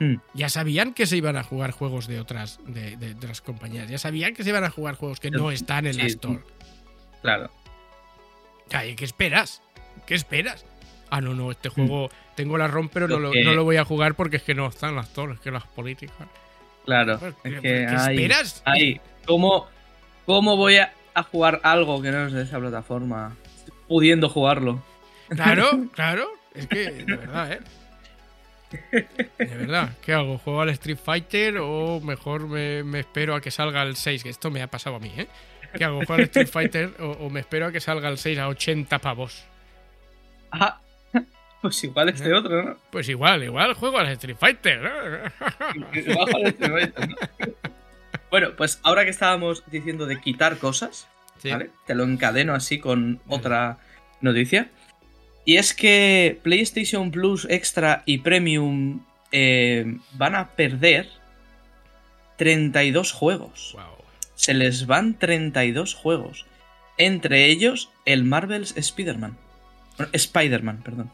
Hmm. Ya sabían que se iban a jugar juegos de otras, de, otras compañías. Ya sabían que se iban a jugar juegos que no están en la Store. Claro. ¿Qué esperas? ¿Qué esperas? Ah, no, no, este hmm. juego tengo la ROM, pero no lo, voy a jugar porque es que no están las torres, que las políticas. Claro, pues, es que esperas? ¿cómo, ¿cómo voy a, jugar algo que no es de esa plataforma? Pudiendo jugarlo. Claro, *laughs* claro. Es que, de verdad, ¿eh? De verdad, ¿qué hago? ¿Juego al Street Fighter o mejor me, espero a que salga el 6? Que esto me ha pasado a mí, ¿eh? ¿Qué hago? ¿Juego al Street Fighter o, o me espero a que salga el 6 a 80 pavos? Ah, pues igual este otro, ¿no? Pues igual, igual juego al Street Fighter, ¿no? Street Fighter, ¿no? bueno, pues ahora que estábamos diciendo de quitar cosas, ¿vale? Te lo encadeno así con otra noticia. Y es que PlayStation Plus Extra y Premium eh, van a perder 32 juegos. Se les van 32 juegos. Entre ellos el Marvel's Spider-Man. Spider-Man, perdón.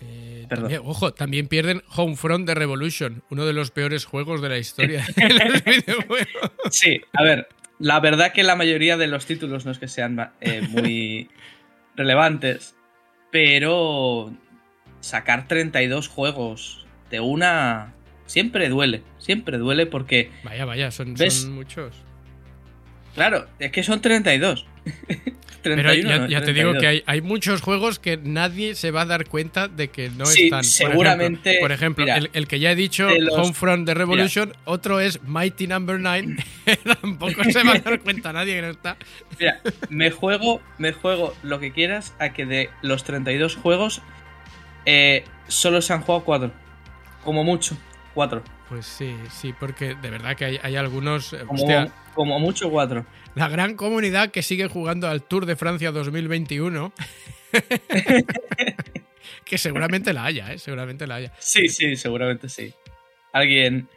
Eh, ojo, también pierden Homefront de Revolution, uno de los peores juegos de la historia. *laughs* Sí, a ver, la verdad que la mayoría de los títulos no es que sean eh, muy *laughs* relevantes, pero sacar 32 juegos de una siempre duele, siempre duele porque... Vaya, vaya, son, son muchos. Claro, es que son 32. *laughs* Pero ya, te digo que hay, muchos juegos que nadie se va a dar cuenta de que no están. Seguramente. Por ejemplo, el, que ya he dicho, Homefront de Revolution, otro es Mighty Number no. 9. *laughs* Tampoco se va a dar cuenta nadie que no está. Mira, *laughs* me juego, me juego lo que quieras a que de los 32 juegos eh, solo se han jugado 4. Como mucho, 4. Pues sí, sí, porque de verdad que hay, hay algunos. eh, Como, hostia, como mucho cuatro. la gran comunidad que sigue jugando al Tour de Francia 2021. *laughs* que seguramente la haya, ¿eh? Seguramente la haya. Sí, sí, seguramente sí. Alguien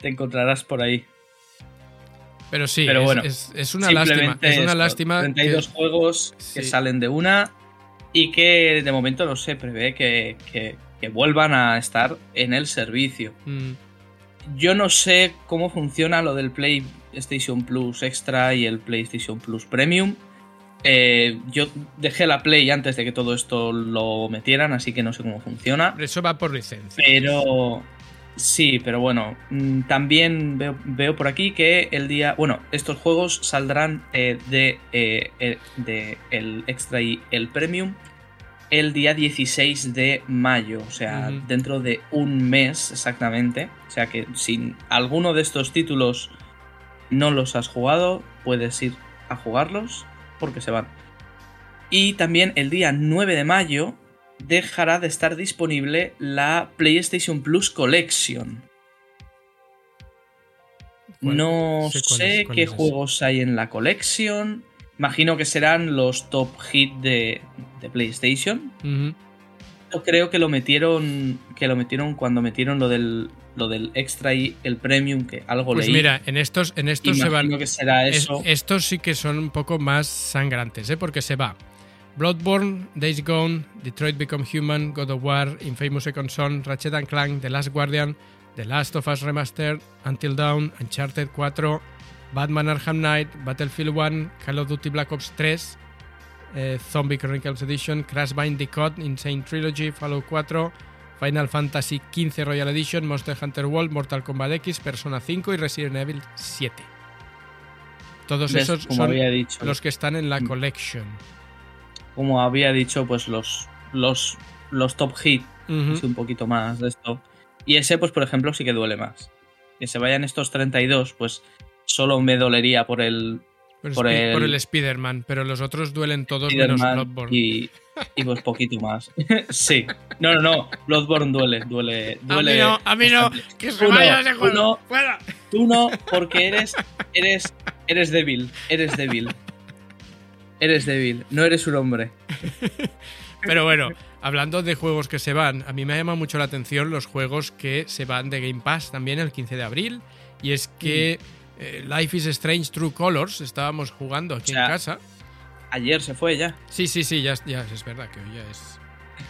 te encontrarás por ahí. Pero sí, Pero es, bueno, es- es una lástima. Es una esto, lástima. 32 que- juegos que Sí. salen de una y que de momento no se prevé que, que- que vuelvan a estar en el servicio. Mm, Yo no sé cómo funciona lo del PlayStation Plus Extra y el PlayStation Plus Premium. Eh, yo dejé la Play antes de que todo esto lo metieran, así que no sé cómo funciona. eso va por licencia. Pero sí, pero bueno, mm, también veo, veo por aquí que el día, bueno, estos juegos saldrán eh, de, eh, de el extra y el premium el día 16 de mayo, o sea, dentro de un mes exactamente. O sea que si alguno de estos títulos no los has jugado, puedes ir a jugarlos porque se van. Y también el día 9 de mayo dejará de estar disponible la PlayStation Plus Collection. No Sé qué juegos hay en la Collection. Imagino que serán los top hit de, de PlayStation. Yo creo que lo metieron. Que lo metieron cuando metieron lo del. Lo del extra y el premium, que algo Pues leí. mira, en estos, en estos se van. que será es- eso. estos sí que son un poco más sangrantes, ¿eh? Porque se va. Bloodborne, Days Gone, Detroit Become Human, God of War, Infamous Second Son, Ratchet and Clank, The Last Guardian, The Last of Us Remastered, Until Dawn, Uncharted 4, Batman Arkham Knight, Battlefield 1, Call of Duty Black Ops 3, eh, Zombie Chronicles Edition, Crash Bandicoot, Insane Trilogy, Fallout 4, Final Fantasy XV Royal Edition, Monster Hunter World, Mortal Kombat X, Persona 5 y Resident Evil 7. Todos ¿Ves? esos como son había dicho. los que están en la Mm. collection. Como había dicho, pues los. Los. Los top hit. Un poquito más de esto. Y ese, pues, por ejemplo, sí que duele más. Que se vayan estos 32, pues solo me dolería por el Por, por Spi- por el- el Spider-Man, pero los otros duelen todos menos Bloodborne. y, y pues poquito más. *laughs* sí. No, no, no. Bloodborne duele, duele, a duele. mí no, a mí no, que se Uno, vaya ese juego. Tú no, porque eres, eres, eres débil, eres débil. Eres débil, no eres un hombre. *laughs* Pero bueno, hablando de juegos que se van, a mí me llama mucho la atención los juegos que se van de Game Pass también el 15 de abril. Y es que Mm. Eh, Life is Strange True Colors estábamos jugando aquí O sea, en casa. Ayer se fue ya, Sí, sí, sí, ya, ya es verdad que hoy ya es.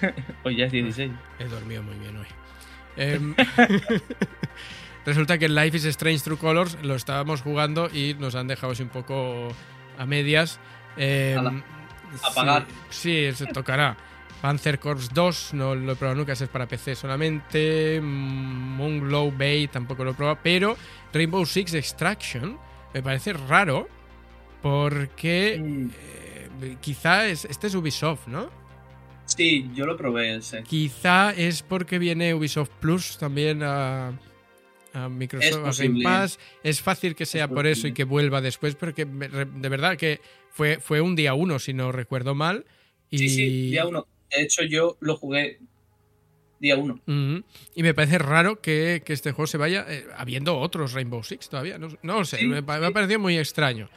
*laughs* hoy ya es 16. He dormido muy bien hoy. Em, *laughs* resulta que Life is Strange True Colors lo estábamos jugando y nos han dejado así un poco a medias. Ala, apagar. Sí, sí, se tocará. Panzer Corps 2 no lo he probado nunca, ese es para PC solamente. Mm, Moonglow Bay tampoco lo he probado. Pero Rainbow Six Extraction me parece raro porque Mm, eh, quizá es, este es Ubisoft, ¿no? Sí, yo lo probé ese. Quizá es porque viene Ubisoft Plus también a, a Microsoft, Es a Game. Pass. Es fácil que sea por eso y que vuelva después, porque de verdad que fue, fue un día uno, si no recuerdo mal. Y, Sí, sí, día uno. De hecho, yo lo jugué día uno. Y me parece raro que, que este juego se vaya eh, habiendo otros Rainbow Six todavía. No, no lo sé, Sí, me, me ha parecido muy extraño.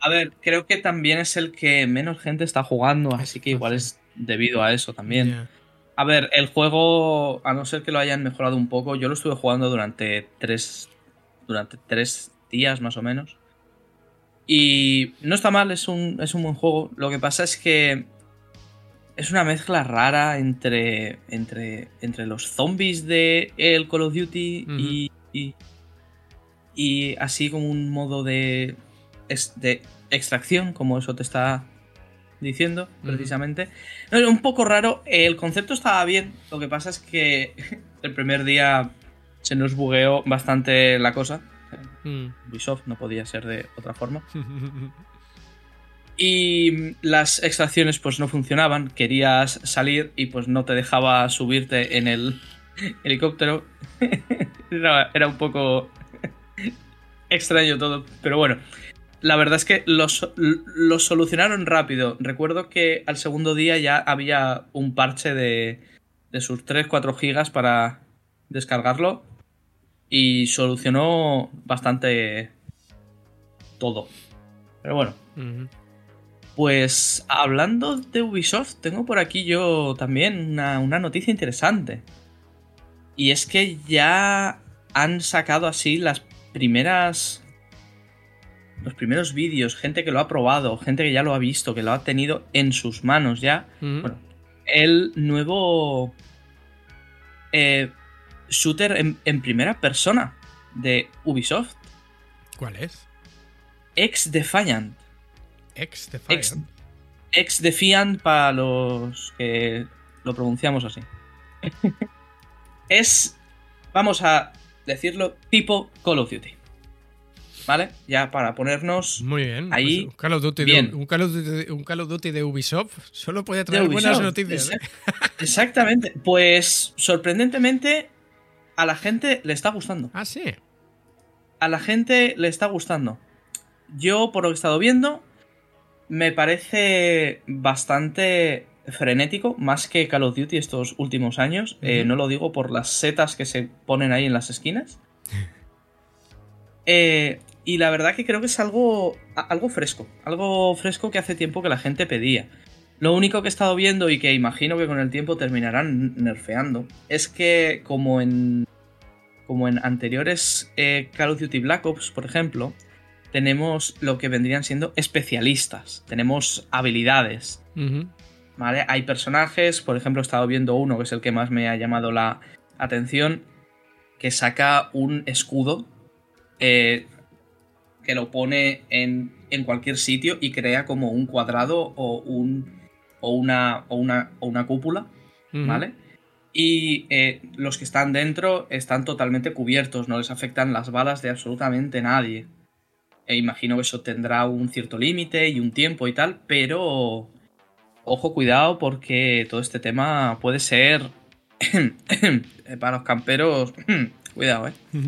A ver, creo que también es el que menos gente está jugando, así que igual es debido a eso también. A ver, el juego, a no ser que lo hayan mejorado un poco, yo lo estuve jugando durante tres, durante tres días más o menos. Y no está mal, es un, es un buen juego. Lo que pasa es que es una mezcla rara entre, entre, entre los zombies de el Call of Duty y, y, y así como un modo de, de extracción, como eso te está diciendo precisamente. No, es un poco raro, el concepto estaba bien, lo que pasa es que *laughs* el primer día se nos bugueó bastante la cosa. Mm. Ubisoft no podía ser de otra forma. *laughs* Y las extracciones pues no funcionaban, querías salir y pues no te dejaba subirte en el *laughs* helicóptero. *laughs* era, era un poco *laughs* extraño todo, pero bueno. La verdad es que lo, lo solucionaron rápido. Recuerdo que al segundo día ya había un parche de, de sus 3-4 gigas para descargarlo. y solucionó bastante todo. Pero bueno. Pues hablando de Ubisoft, tengo por aquí yo también una, una noticia interesante. Y es que ya han sacado así las primeras los primeros vídeos, gente que lo ha probado, gente que ya lo ha visto, que lo ha tenido en sus manos ya. Bueno, el nuevo eh, shooter en, primera persona de Ubisoft. ¿Cuál es? Ex Defiant. Ex Defiant. Ex, Defiant para los que lo pronunciamos así. *laughs* es, vamos a decirlo, tipo Call of Duty. ¿Vale? Ya para ponernos Muy bien, ahí. Pues un, Call of Duty De, un, Call of Duty, de Ubisoft solo puede traer buenas noticias. ¿eh? *laughs* Exactamente. Pues sorprendentemente a la gente le está gustando. Ah, sí. A la gente le está gustando. Yo, por lo que he estado viendo, me parece bastante frenético, más que Call of Duty estos últimos años. Eh, no lo digo por las setas que se ponen ahí en las esquinas. *laughs* Eh, y la verdad que creo que es algo, algo fresco. Algo fresco que hace tiempo que la gente pedía. Lo único que he estado viendo y que imagino que con el tiempo terminarán nerfeando es que como en como en anteriores eh, Call of Duty Black Ops, por ejemplo, tenemos lo que vendrían siendo especialistas, tenemos habilidades. ¿Vale? Hay personajes, por ejemplo, he estado viendo uno que es el que más me ha llamado la atención, que saca un escudo eh, que lo pone en, cualquier sitio y crea como un cuadrado o, un, o, una, o, una, o una cúpula, ¿vale? Y eh, los que están dentro están totalmente cubiertos, no les afectan las balas de absolutamente nadie. E imagino que eso tendrá un cierto límite y un tiempo y tal, pero ojo, cuidado porque todo este tema puede ser *coughs* para los camperos. *coughs* cuidado, eh. *laughs*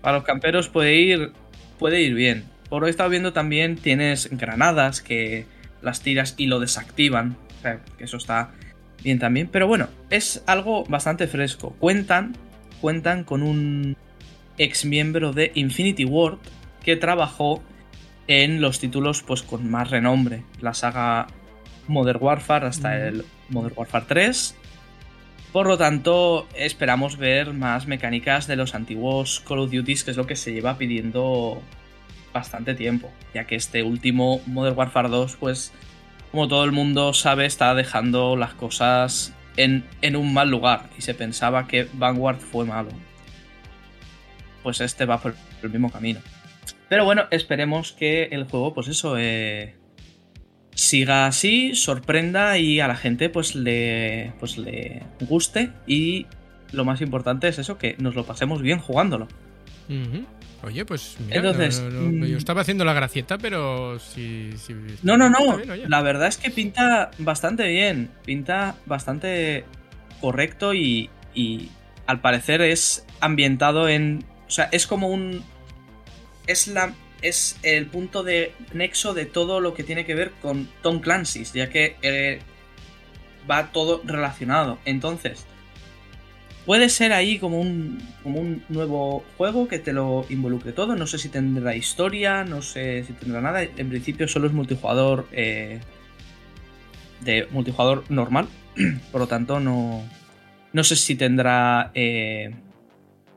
Para los camperos puede ir, puede ir bien. Por lo he estado viendo también tienes granadas que las tiras y lo desactivan. O sea, que eso está bien también. Pero bueno, es algo bastante fresco. Cuentan, cuentan con un ex miembro de Infinity Ward que trabajó en los títulos pues con más renombre. La saga Modern Warfare hasta el Modern Warfare 3 por lo tanto, esperamos ver más mecánicas de los antiguos Call of Duty, que es lo que se lleva pidiendo bastante tiempo, ya que este último Modern Warfare 2, pues, como todo el mundo sabe, está dejando las cosas en, un mal lugar y se pensaba que Vanguard fue malo. Pues este va por el mismo camino. Pero bueno, esperemos que el juego, pues eso, eh, siga así, sorprenda y a la gente pues le, pues le guste y lo más importante es eso, que nos lo pasemos bien jugándolo. Oye, pues Entonces, mm, yo estaba haciendo la gracieta, pero si... no, no, no. la verdad es que pinta bastante bien. Pinta bastante correcto y, y al parecer es ambientado en... O sea, es como un... Es la es el punto de nexo de todo lo que tiene que ver con Tom Clancy, ya que eh, va todo relacionado. Entonces, puede ser ahí como un, como un nuevo juego que te lo involucre todo. No sé si tendrá historia, no sé si tendrá nada. En principio solo es multijugador eh, de multijugador normal. *clears throat* Por lo tanto, no, no sé si tendrá... Eh,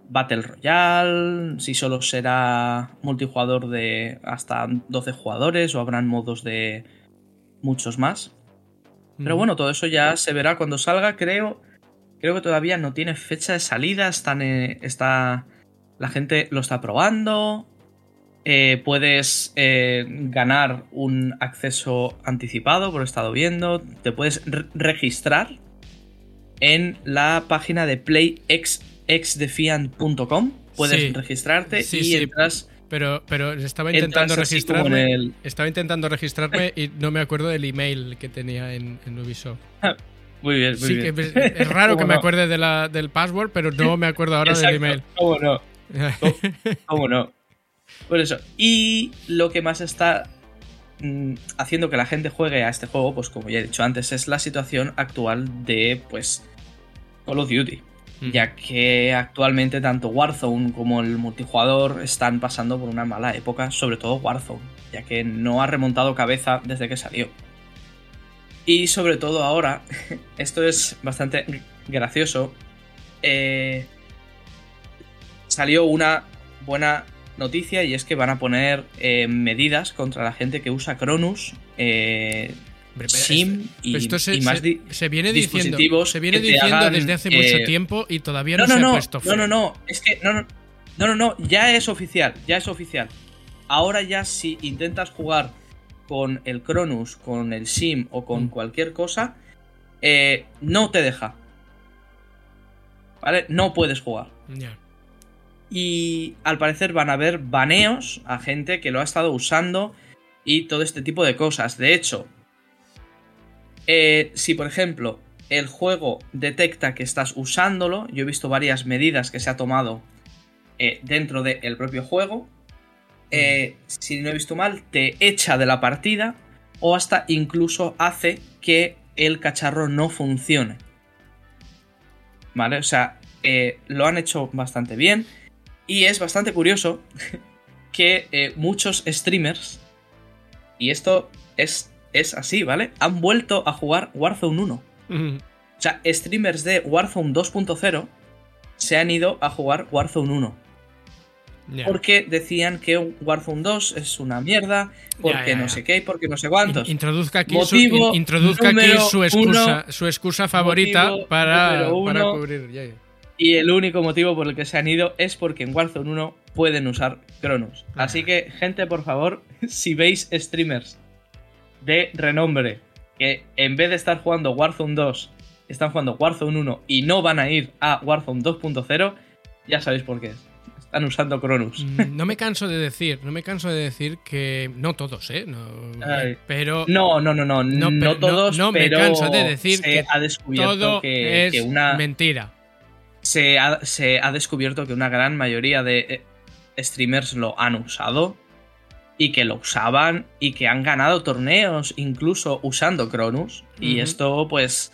Battle Royale, si solo será multijugador de hasta 12 jugadores o habrán modos de muchos más. Pero bueno, todo eso ya se verá cuando salga, creo. Creo que todavía no tiene fecha de salida, está, la gente lo está probando. Eh, puedes eh, ganar un acceso anticipado, por lo he estado viendo. Te puedes registrar en la página de PlayX exdefiant.com. Puedes registrarte y entras. Pero, pero estaba intentando registrarme. Estaba intentando registrarme y no me acuerdo del email que tenía en, Ubisoft. Muy bien, muy bien. es raro que me acuerde de la, del password, pero no me acuerdo ahora del email. ¿Cómo no? *laughs* ¿Cómo no? Por eso. Y lo que más está mm, haciendo que la gente juegue a este juego, pues como ya he dicho antes, es la situación actual de, pues, Call of Duty. Mm. ya que actualmente tanto Warzone como el multijugador están pasando por una mala época, sobre todo Warzone, ya que no ha remontado cabeza desde que salió. Y sobre todo ahora, *laughs* esto es bastante gracioso, eh, salió una buena noticia y es que van a poner eh, medidas contra la gente que usa Cronus. Eh, SIM y, más se, viene diciendo, se viene diciendo desde hace mucho eh, tiempo y todavía no, se ha puesto No, no, no, es que no, no, no, no, no, ya es oficial, ya es oficial. Ahora ya si intentas jugar con el Cronus, con el SIM o con mm. cualquier cosa, no te deja. ¿Vale? No puedes jugar. Ya y al parecer van a haber baneos a gente que lo ha estado usando y todo este tipo de cosas. De hecho, eh, si por ejemplo el juego detecta que estás usándolo, yo he visto varias medidas que se ha tomado eh, dentro del propio juego, eh, si no he visto mal, te echa de la partida o hasta incluso hace que el cacharro no funcione. ¿Vale? O sea, lo han hecho bastante bien. Y es bastante curioso *laughs* que eh, muchos streamers, y esto es, es así, ¿vale? Han vuelto a jugar Warzone 1. O sea, streamers de Warzone 2.0 se han ido a jugar Warzone 1. Porque decían que Warzone 2 es una mierda, porque no sé qué, porque no sé cuántos. Introduzca aquí, su, introduzca aquí su, excusa, su excusa favorita para, para cubrir. Y el único motivo por el que se han ido es porque en Warzone 1 pueden usar Cronus. Ah. Así que, gente, por favor, *laughs* si veis streamers de renombre que en vez de estar jugando Warzone 2, están jugando Warzone 1 y no van a ir a Warzone 2.0, ya sabéis por qué es. Están usando Cronus. Mm, no me canso de decir, no me canso de decir que. No todos, ¿eh? No, pero. No, no, no, no. No, todos. No, me canso de decir que ha descubierto todo que, es una. Mentira se ha, descubierto que una gran mayoría de eh, streamers lo han usado y que lo usaban y que han ganado torneos incluso usando Cronus. Y esto pues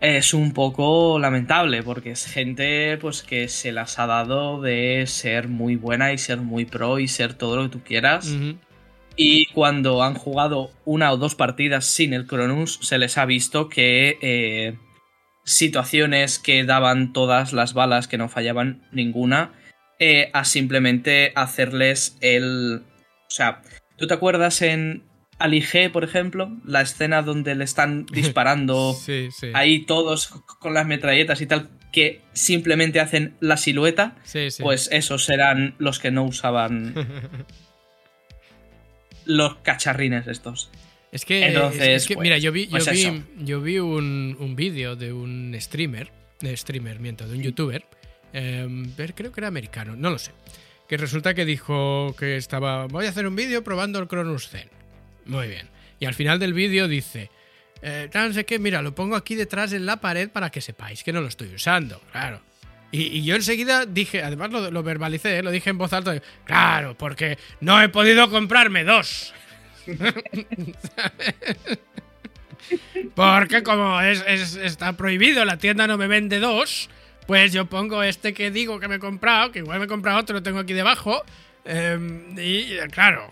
es un poco lamentable porque es gente pues que se las ha dado de ser muy buena y ser muy pro y ser todo lo que tú quieras. Y cuando han jugado una o dos partidas sin el Cronus se les ha visto que... Eh, situaciones que daban todas las balas, que no fallaban ninguna, eh, a simplemente hacerles el... O sea, ¿tú te acuerdas en Alige, por ejemplo? La escena donde le están *laughs* disparando ahí todos con las metralletas y tal, que simplemente hacen la silueta, pues esos eran los que no usaban *laughs* los cacharrines estos. Es que, Entonces, mira, yo vi, pues yo, vi, un, vídeo de un streamer, de streamer, miento, de un youtuber, eh, creo que era americano, no lo sé, que resulta que dijo que estaba, voy a hacer un vídeo probando el Cronus Zen. Muy bien. Y al final del vídeo dice, eh, no sé qué, mira, lo pongo aquí detrás en la pared para que sepáis que no lo estoy usando, claro. Y, yo enseguida dije, además lo, lo verbalicé, ¿eh? lo dije en voz alta, claro, porque no he podido comprarme dos. *laughs* Porque como es, está prohibido, la tienda no me vende dos, pues yo pongo este que digo que me he comprado, que igual me he comprado otro, lo tengo aquí debajo. Em, y claro,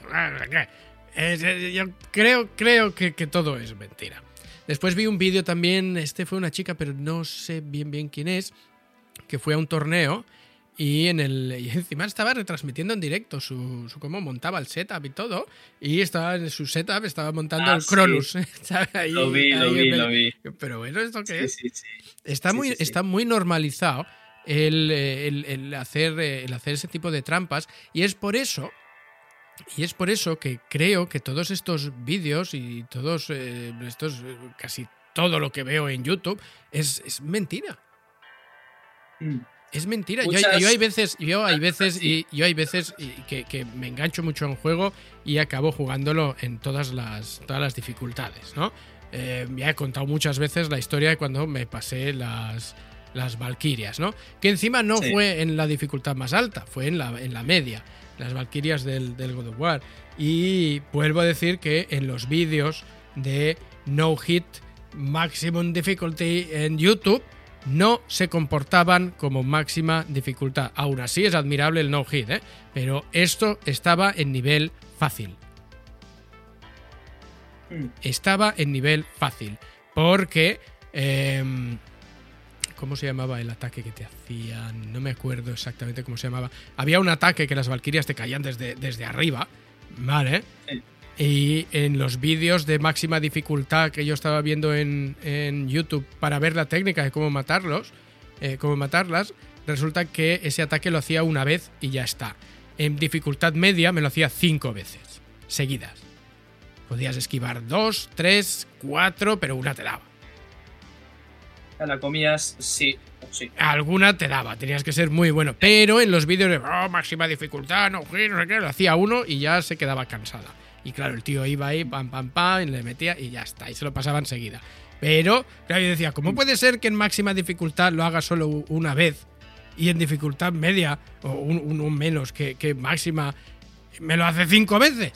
yo creo, creo que, todo es mentira. Después vi un vídeo también, este fue una chica, pero no sé bien bien quién es, que fue a un torneo y, en el, y encima estaba retransmitiendo en directo su, su, cómo montaba el setup y todo. Y estaba en su setup, estaba montando ah, el Cronus. *laughs* lo vi, lo vi, lo vi. Pero bueno, ¿esto qué es? está, muy, está muy normalizado el, el, el, hacer, el hacer ese tipo de trampas. Y es por eso. Y es por eso que creo que todos estos vídeos y todos eh, estos. casi todo lo que veo en YouTube es, es mentira. Mm. Es mentira. Yo, hay veces, yo hay veces, y yo hay veces que, me engancho mucho en juego y acabo jugándolo en todas las, todas las dificultades, ¿no? Eh, ya he contado muchas veces la historia de cuando me pasé las, las Valkyrias, ¿no? Que encima no fue en la dificultad más alta, fue en la, en la media, las Valkyrias del, del God of War. Y vuelvo a decir que en los vídeos de No Hit Maximum Difficulty en YouTube, no se comportaban como máxima dificultad. Aún así es admirable el no-hit, ¿eh? pero esto estaba en nivel fácil. Estaba en nivel fácil. Porque... em, ¿Cómo se llamaba el ataque que te hacían? No me acuerdo exactamente cómo se llamaba. Había un ataque que las valquirias te caían desde, desde arriba. ¿Vale? Sí. Y en los vídeos de máxima dificultad que yo estaba viendo en, en YouTube para ver la técnica de cómo matarlos, eh, cómo matarlas, resulta que ese ataque lo hacía una vez y ya está. En dificultad media me lo hacía cinco veces, seguidas. Podías esquivar dos, tres, cuatro, pero una te daba. La comías, sí, sí. Alguna te daba, tenías que ser muy bueno. Pero en los vídeos de "Oh, máxima dificultad, no, no sé qué, lo hacía uno y ya se quedaba cansada. Y claro, el tío iba ahí, pam, pam, pam, y le metía y ya está, y se lo pasaba enseguida. Pero, claro, yo decía, ¿cómo puede ser que en máxima dificultad lo haga solo una vez y en dificultad media o un- menos que, que máxima me lo hace cinco veces?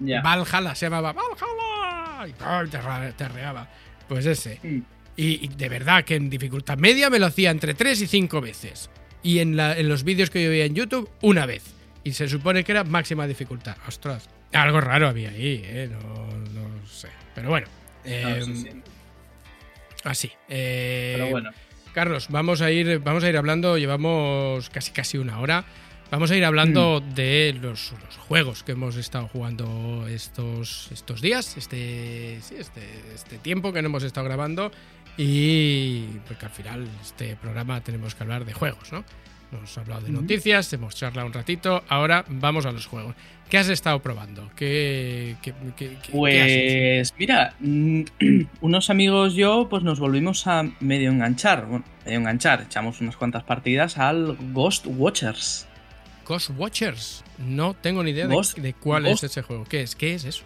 Ya. Valhalla, se llamaba Valhalla. Y te, te reaba. Pues ese. Mm. Y, y de verdad que en dificultad media me lo hacía entre 3 y 5 veces. Y en, la- en los vídeos que yo veía en YouTube, una vez. Y se supone que era máxima dificultad. Ostras. Algo raro había ahí, ¿eh? No, no sé. Pero bueno. No, eh, sí, sí. Así. eh, Pero bueno. Carlos, vamos a ir, vamos a ir hablando, llevamos casi casi una hora. Vamos a ir hablando Mm. de los, los juegos que hemos estado jugando estos, estos días, este, sí, este, este tiempo que no hemos estado grabando. Y porque al final este programa tenemos que hablar de juegos, ¿no? Hemos hablado de noticias, hemos charlado un ratito, ahora vamos a los juegos. ¿Qué has estado probando? ¿Qué? Pues mira, mm, *clears throat* unos amigos yo pues nos volvimos a medio enganchar, bueno, medio enganchar, echamos unas cuantas partidas al Ghost Watchers. Ghost Watchers. No tengo ni idea de- Ghost- de, cuál Ghost- es ese juego. ¿Qué es? ¿Qué es eso?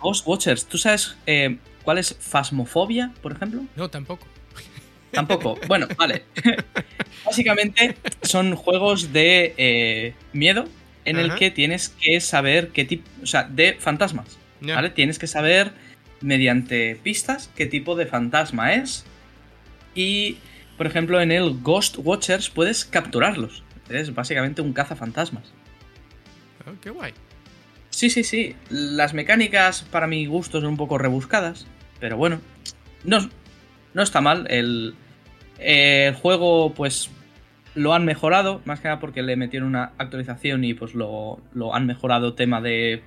Ghost Watchers, ¿tú sabes eh, cuál es Phasmophobia, por ejemplo? No, tampoco. Tampoco. Bueno, vale. *laughs* Básicamente son juegos de eh, miedo en el que tienes que saber qué tipo, o sea, de fantasmas. ¿Vale? Tienes que saber mediante pistas qué tipo de fantasma es. Y, por ejemplo, en el Ghost Watchers puedes capturarlos. Es básicamente un cazafantasmas. Ah, qué guay. Sí, sí, sí. Las mecánicas para mi gusto son un poco rebuscadas. Pero bueno. No, no está mal. El, el juego, pues. Lo han mejorado. Más que nada porque le metieron una actualización y pues lo, lo han mejorado. Tema de.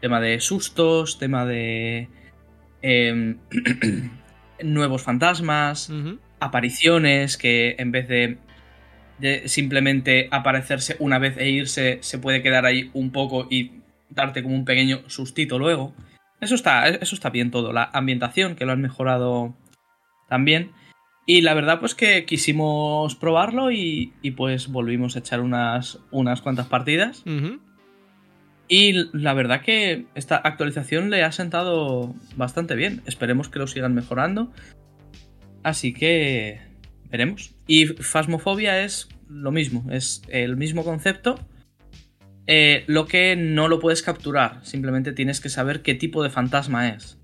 Tema de sustos. Tema de. em, *clears throat* nuevos fantasmas. Apariciones que en vez de, de simplemente aparecerse una vez e irse, se puede quedar ahí un poco y darte como un pequeño sustito luego. Eso está, eso está bien todo. La ambientación, que lo han mejorado también. Y la verdad, pues que quisimos probarlo y, y pues volvimos a echar unas, unas cuantas partidas. Y la verdad que esta actualización le ha sentado bastante bien. Esperemos que lo sigan mejorando. Así que veremos. Y Phasmophobia es lo mismo, es el mismo concepto. eh, lo que no lo puedes capturar, simplemente tienes que saber qué tipo de fantasma es.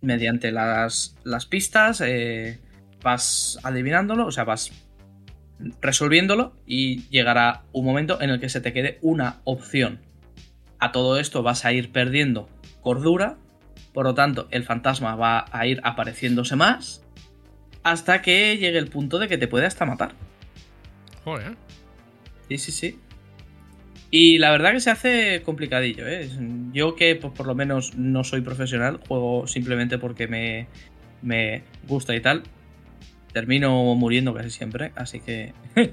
Mediante las, las pistas eh, vas adivinándolo, o sea, vas resolviéndolo y llegará un momento en el que se te quede una opción. A todo esto vas a ir perdiendo cordura, por lo tanto el fantasma va a ir apareciéndose más hasta que llegue el punto de que te puede hasta matar. Joder. Sí, sí, sí. Y la verdad que se hace complicadillo, ¿eh? Yo que pues, por lo menos no soy profesional, juego simplemente porque me, me gusta y tal. Termino muriendo casi siempre, así que... *laughs*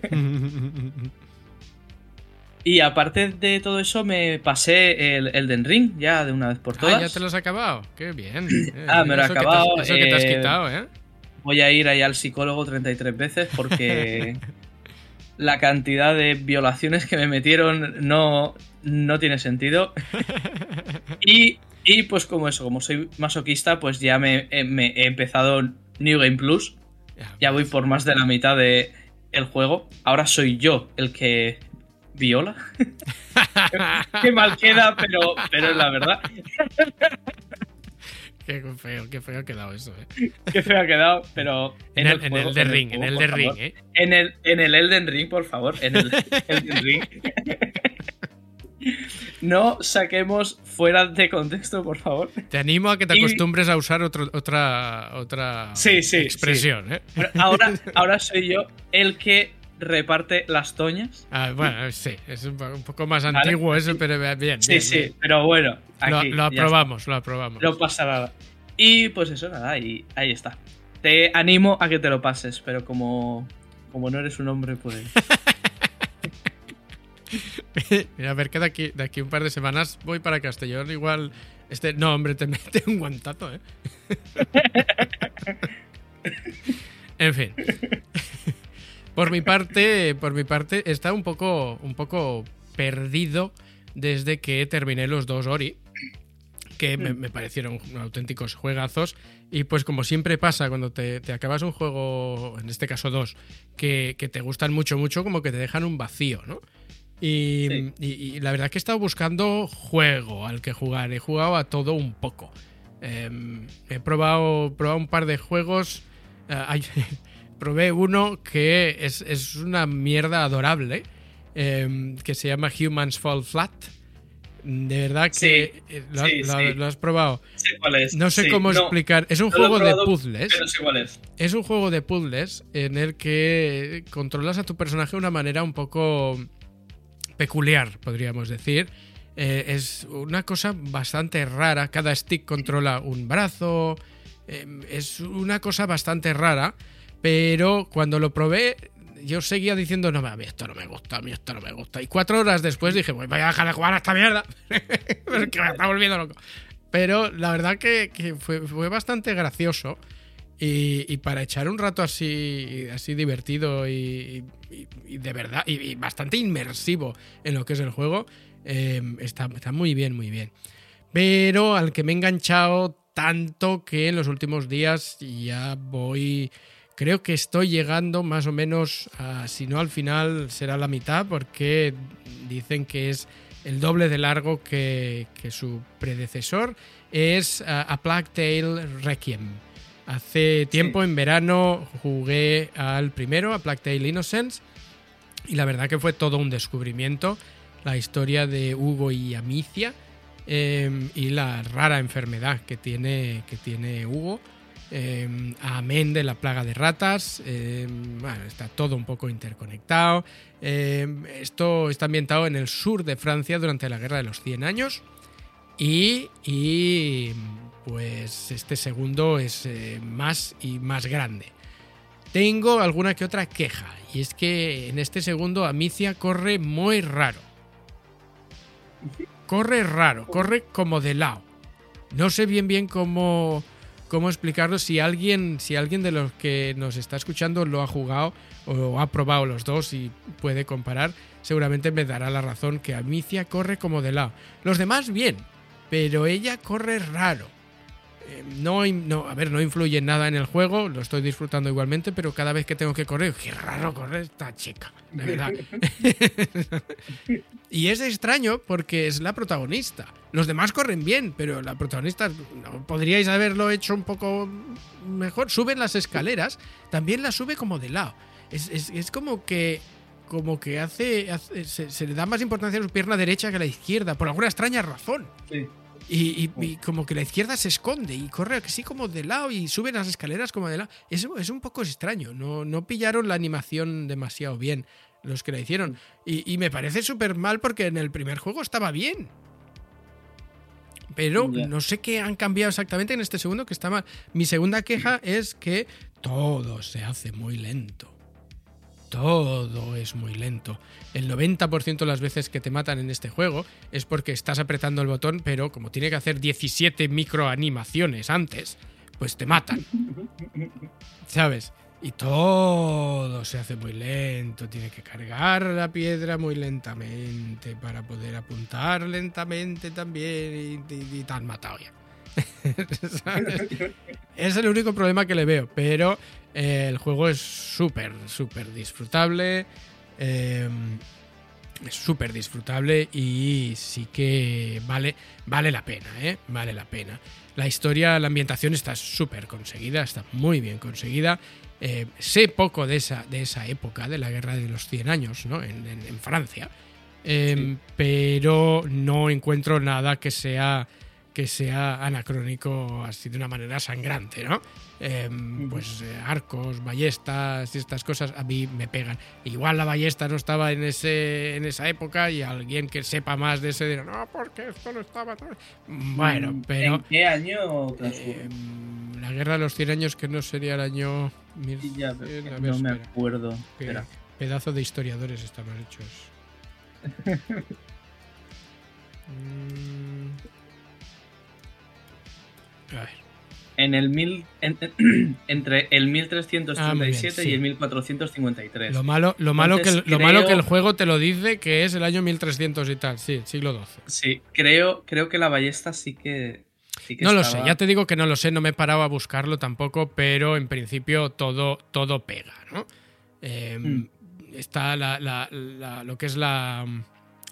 Y aparte de todo eso, me pasé el Elden Ring ya de una vez por todas. Ah, ya te lo has acabado. Qué bien. Eh, Ah, me lo he que te acabado, eso que te has eh, quitado, ¿eh? Voy a ir ahí al psicólogo 33 veces porque *laughs* la cantidad de violaciones que me metieron no, no tiene sentido. *laughs* Y, y, pues como eso, como soy masoquista, pues ya me, eh, me he empezado New Game Plus. Ya voy por más de la mitad de el juego. Ahora soy yo el que viola. *laughs* Qué mal queda, pero, pero es la verdad. *laughs* qué feo, qué feo ha quedado eso, ¿eh? Qué feo ha quedado, pero. En, el, en el, de Ring, en el de Ring, ¿eh? En el, en el Elden Ring, por favor. En el *laughs* Elden Ring. No saquemos fuera de contexto, por favor. Te animo a que te acostumbres a usar otro, otra, otra expresión. ¿eh? Ahora, ahora soy yo el que reparte las toñas. Ah, bueno, sí, es un, poco más antiguo eso, pero bien. Sí, sí, pero bueno. lo, aprobamos, lo aprobamos. No pasa nada. Y pues eso, nada, y ahí está. Te animo a que te lo pases, pero como, como no eres un hombre, pues. *laughs* *laughs* Mira, a ver que de aquí, de aquí un par de semanas voy para Castellón. Igual. Este, no, hombre, te *laughs* mete un guantazo, ¿eh? *laughs* en fin. Por mi parte, por mi parte, está un poco, un poco perdido desde que terminé los dos Ori. Que me, parecieron auténticos juegazos. Y pues como siempre pasa cuando te, acabas un juego, en este caso dos, que, que, te gustan mucho, mucho, como que te dejan un vacío, ¿no? Y, la verdad que he estado buscando juego al que jugar. He jugado a todo un poco. Em, he probado, probado un par de juegos. Eh, *laughs* probé uno que es, una mierda adorable. Em, que se llama Humans Fall Flat. De verdad que eh, lo, has probado. No sé cómo explicar. Es un juego de puzzles. es. es un juego de puzzles en el que controlas a tu personaje de una manera un poco peculiar, podríamos decir. Eh, es una cosa bastante rara. Cada stick controla un brazo. Em, es una cosa bastante rara. Pero cuando lo probé, yo seguía diciendo, no, a mí esto no me gusta, a mí esto no me gusta. Y cuatro horas después dije, pues voy a dejar de jugar a esta mierda. *laughs* que me está volviendo loco. Pero la verdad que, fue, bastante gracioso. Y, para echar un rato así, así divertido y, de verdad, y, bastante inmersivo en lo que es el juego, em, está, está muy bien, muy bien. Pero al que me he enganchado tanto que en los últimos días ya voy creo que estoy llegando más o menos, a, si no al final será la mitad, porque dicen que es el doble de largo que, que su predecesor, es A Plague Tale Requiem. Hace tiempo, en verano, jugué al primero, a Plague Tale Innocence, y la verdad que fue todo un descubrimiento. La historia de Hugo y Amicia em, y la rara enfermedad que tiene, que tiene Hugo. Em, amén de la plaga de ratas. Em, bueno, está todo un poco interconectado. esto está ambientado en el sur de Francia durante la Guerra de los 100 años. Y, y pues este segundo es eh, más y más grande. Tengo alguna que otra queja, y es que en este segundo Amicia corre muy raro. Corre raro, corre como de lado. No sé bien bien cómo, cómo explicarlo. Si alguien, si alguien de los que nos está escuchando lo ha jugado o ha probado los dos y puede comparar, seguramente me dará la razón que Amicia corre como de lado. Los demás bien, pero ella corre raro. Eh, no, no, a ver, no influye nada en el juego, lo estoy disfrutando igualmente, pero cada vez que tengo que correr, qué raro correr esta chica, de verdad. *laughs* y es extraño porque es la protagonista. Los demás corren bien, pero la protagonista ¿no? podríais haberlo hecho un poco mejor. Suben las escaleras, también la sube como de lado. Es, como que como que hace, se, se, le da más importancia a su pierna derecha que a la izquierda, por alguna extraña razón. Sí. Y, como que la izquierda se esconde y corre así como de lado y sube las escaleras como de lado. Eso es un poco extraño. No, no pillaron la animación demasiado bien los que la hicieron. Y, me parece súper mal porque en el primer juego estaba bien. Pero no sé qué han cambiado exactamente en este segundo que está mal. Mi segunda queja es que todo se hace muy lento todo es muy lento. El 90% de las veces que te matan en este juego es porque estás apretando el botón, pero como tiene que hacer 17 microanimaciones antes, pues te matan. *laughs* ¿Sabes? Y todo se hace muy lento, tiene que cargar la piedra muy lentamente para poder apuntar lentamente también y, y, te han matado ya. *laughs* es el único problema que le veo, pero eh, el juego es súper, súper disfrutable. Em, es súper disfrutable y sí que vale, vale la pena, ¿eh? Vale la pena. La historia, la ambientación está súper conseguida, está muy bien conseguida. Eh, sé poco de esa, de esa época, de la Guerra de los 100 años, ¿no? En, Francia. Em, pero no encuentro nada que sea que sea anacrónico así de una manera sangrante, ¿no? Em, pues eh, arcos, ballestas y estas cosas a mí me pegan. Igual la ballesta no estaba en ese en esa época y alguien que sepa más de ese dirá, no, porque esto no estaba Bueno, pero... ¿En qué año em, la guerra de los 100 años que no sería el año... no me acuerdo. Pedazo de historiadores estaban hechos. *laughs* Mm. En el mil, *clears throat* entre el 1337 ah, y el 1453. Lo malo, lo, malo que, lo malo que el juego te lo dice que es el año 1300 y tal, sí, siglo XII. Sí, creo, creo que la ballesta sí que... no lo sé, ya te digo que no lo sé, no me he parado a buscarlo tampoco, pero en principio todo, todo pega, ¿no? Em, hmm. Está lo que es la,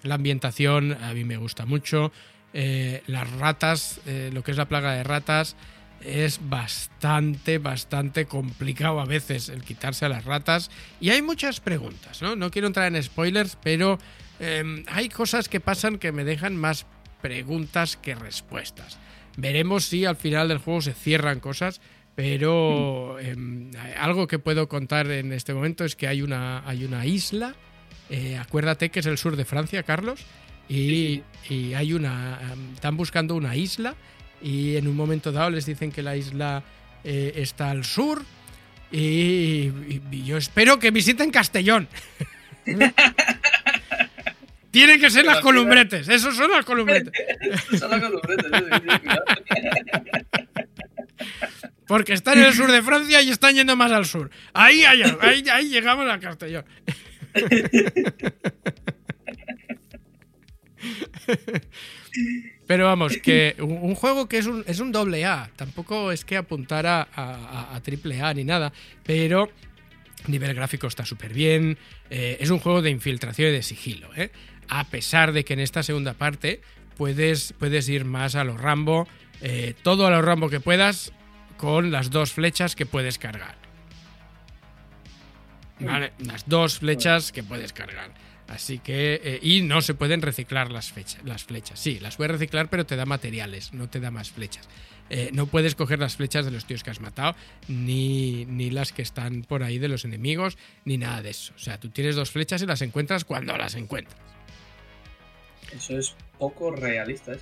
la ambientación, a mí me gusta mucho. Eh, las ratas, eh, lo que es la plaga de ratas, es bastante, bastante complicado a veces el quitarse a las ratas. Y hay muchas preguntas, ¿no? No quiero entrar en spoilers, pero em, hay cosas que pasan que me dejan más preguntas que respuestas. Veremos si al final del juego se cierran cosas, pero em, algo que puedo contar en este momento es que hay una, hay una isla, eh, acuérdate que es el sur de Francia, Carlos, y, y hay una... Em, están buscando una isla y en un momento dado les dicen que la isla eh, está al sur y, yo espero que visiten Castellón. *laughs* Tienen que ser las columbretes, esos son las columbretes. *laughs* son las columbretes. *laughs* Porque están en el sur de Francia y están yendo más al sur. Ahí, ahí, ahí, ahí llegamos a Castellón. *laughs* Pero vamos, que un, juego que es un, es un doble A, tampoco es que apuntara a, triple A ni nada, pero nivel gráfico está súper bien, eh, es un juego de infiltración y de sigilo, ¿eh? a pesar de que en esta segunda parte puedes, puedes ir más a lo Rambo, eh, todo a lo Rambo que puedas, con las dos flechas que puedes cargar. Vale, las dos flechas que puedes cargar. Así que. Eh, y no se pueden reciclar las, las flechas. Sí, las puedes reciclar, pero te da materiales, no te da más flechas. Eh, no puedes coger las flechas de los tíos que has matado, ni, ni las que están por ahí de los enemigos, ni nada de eso. O sea, tú tienes dos flechas y las encuentras cuando las encuentras. Eso es poco realista, ¿eh?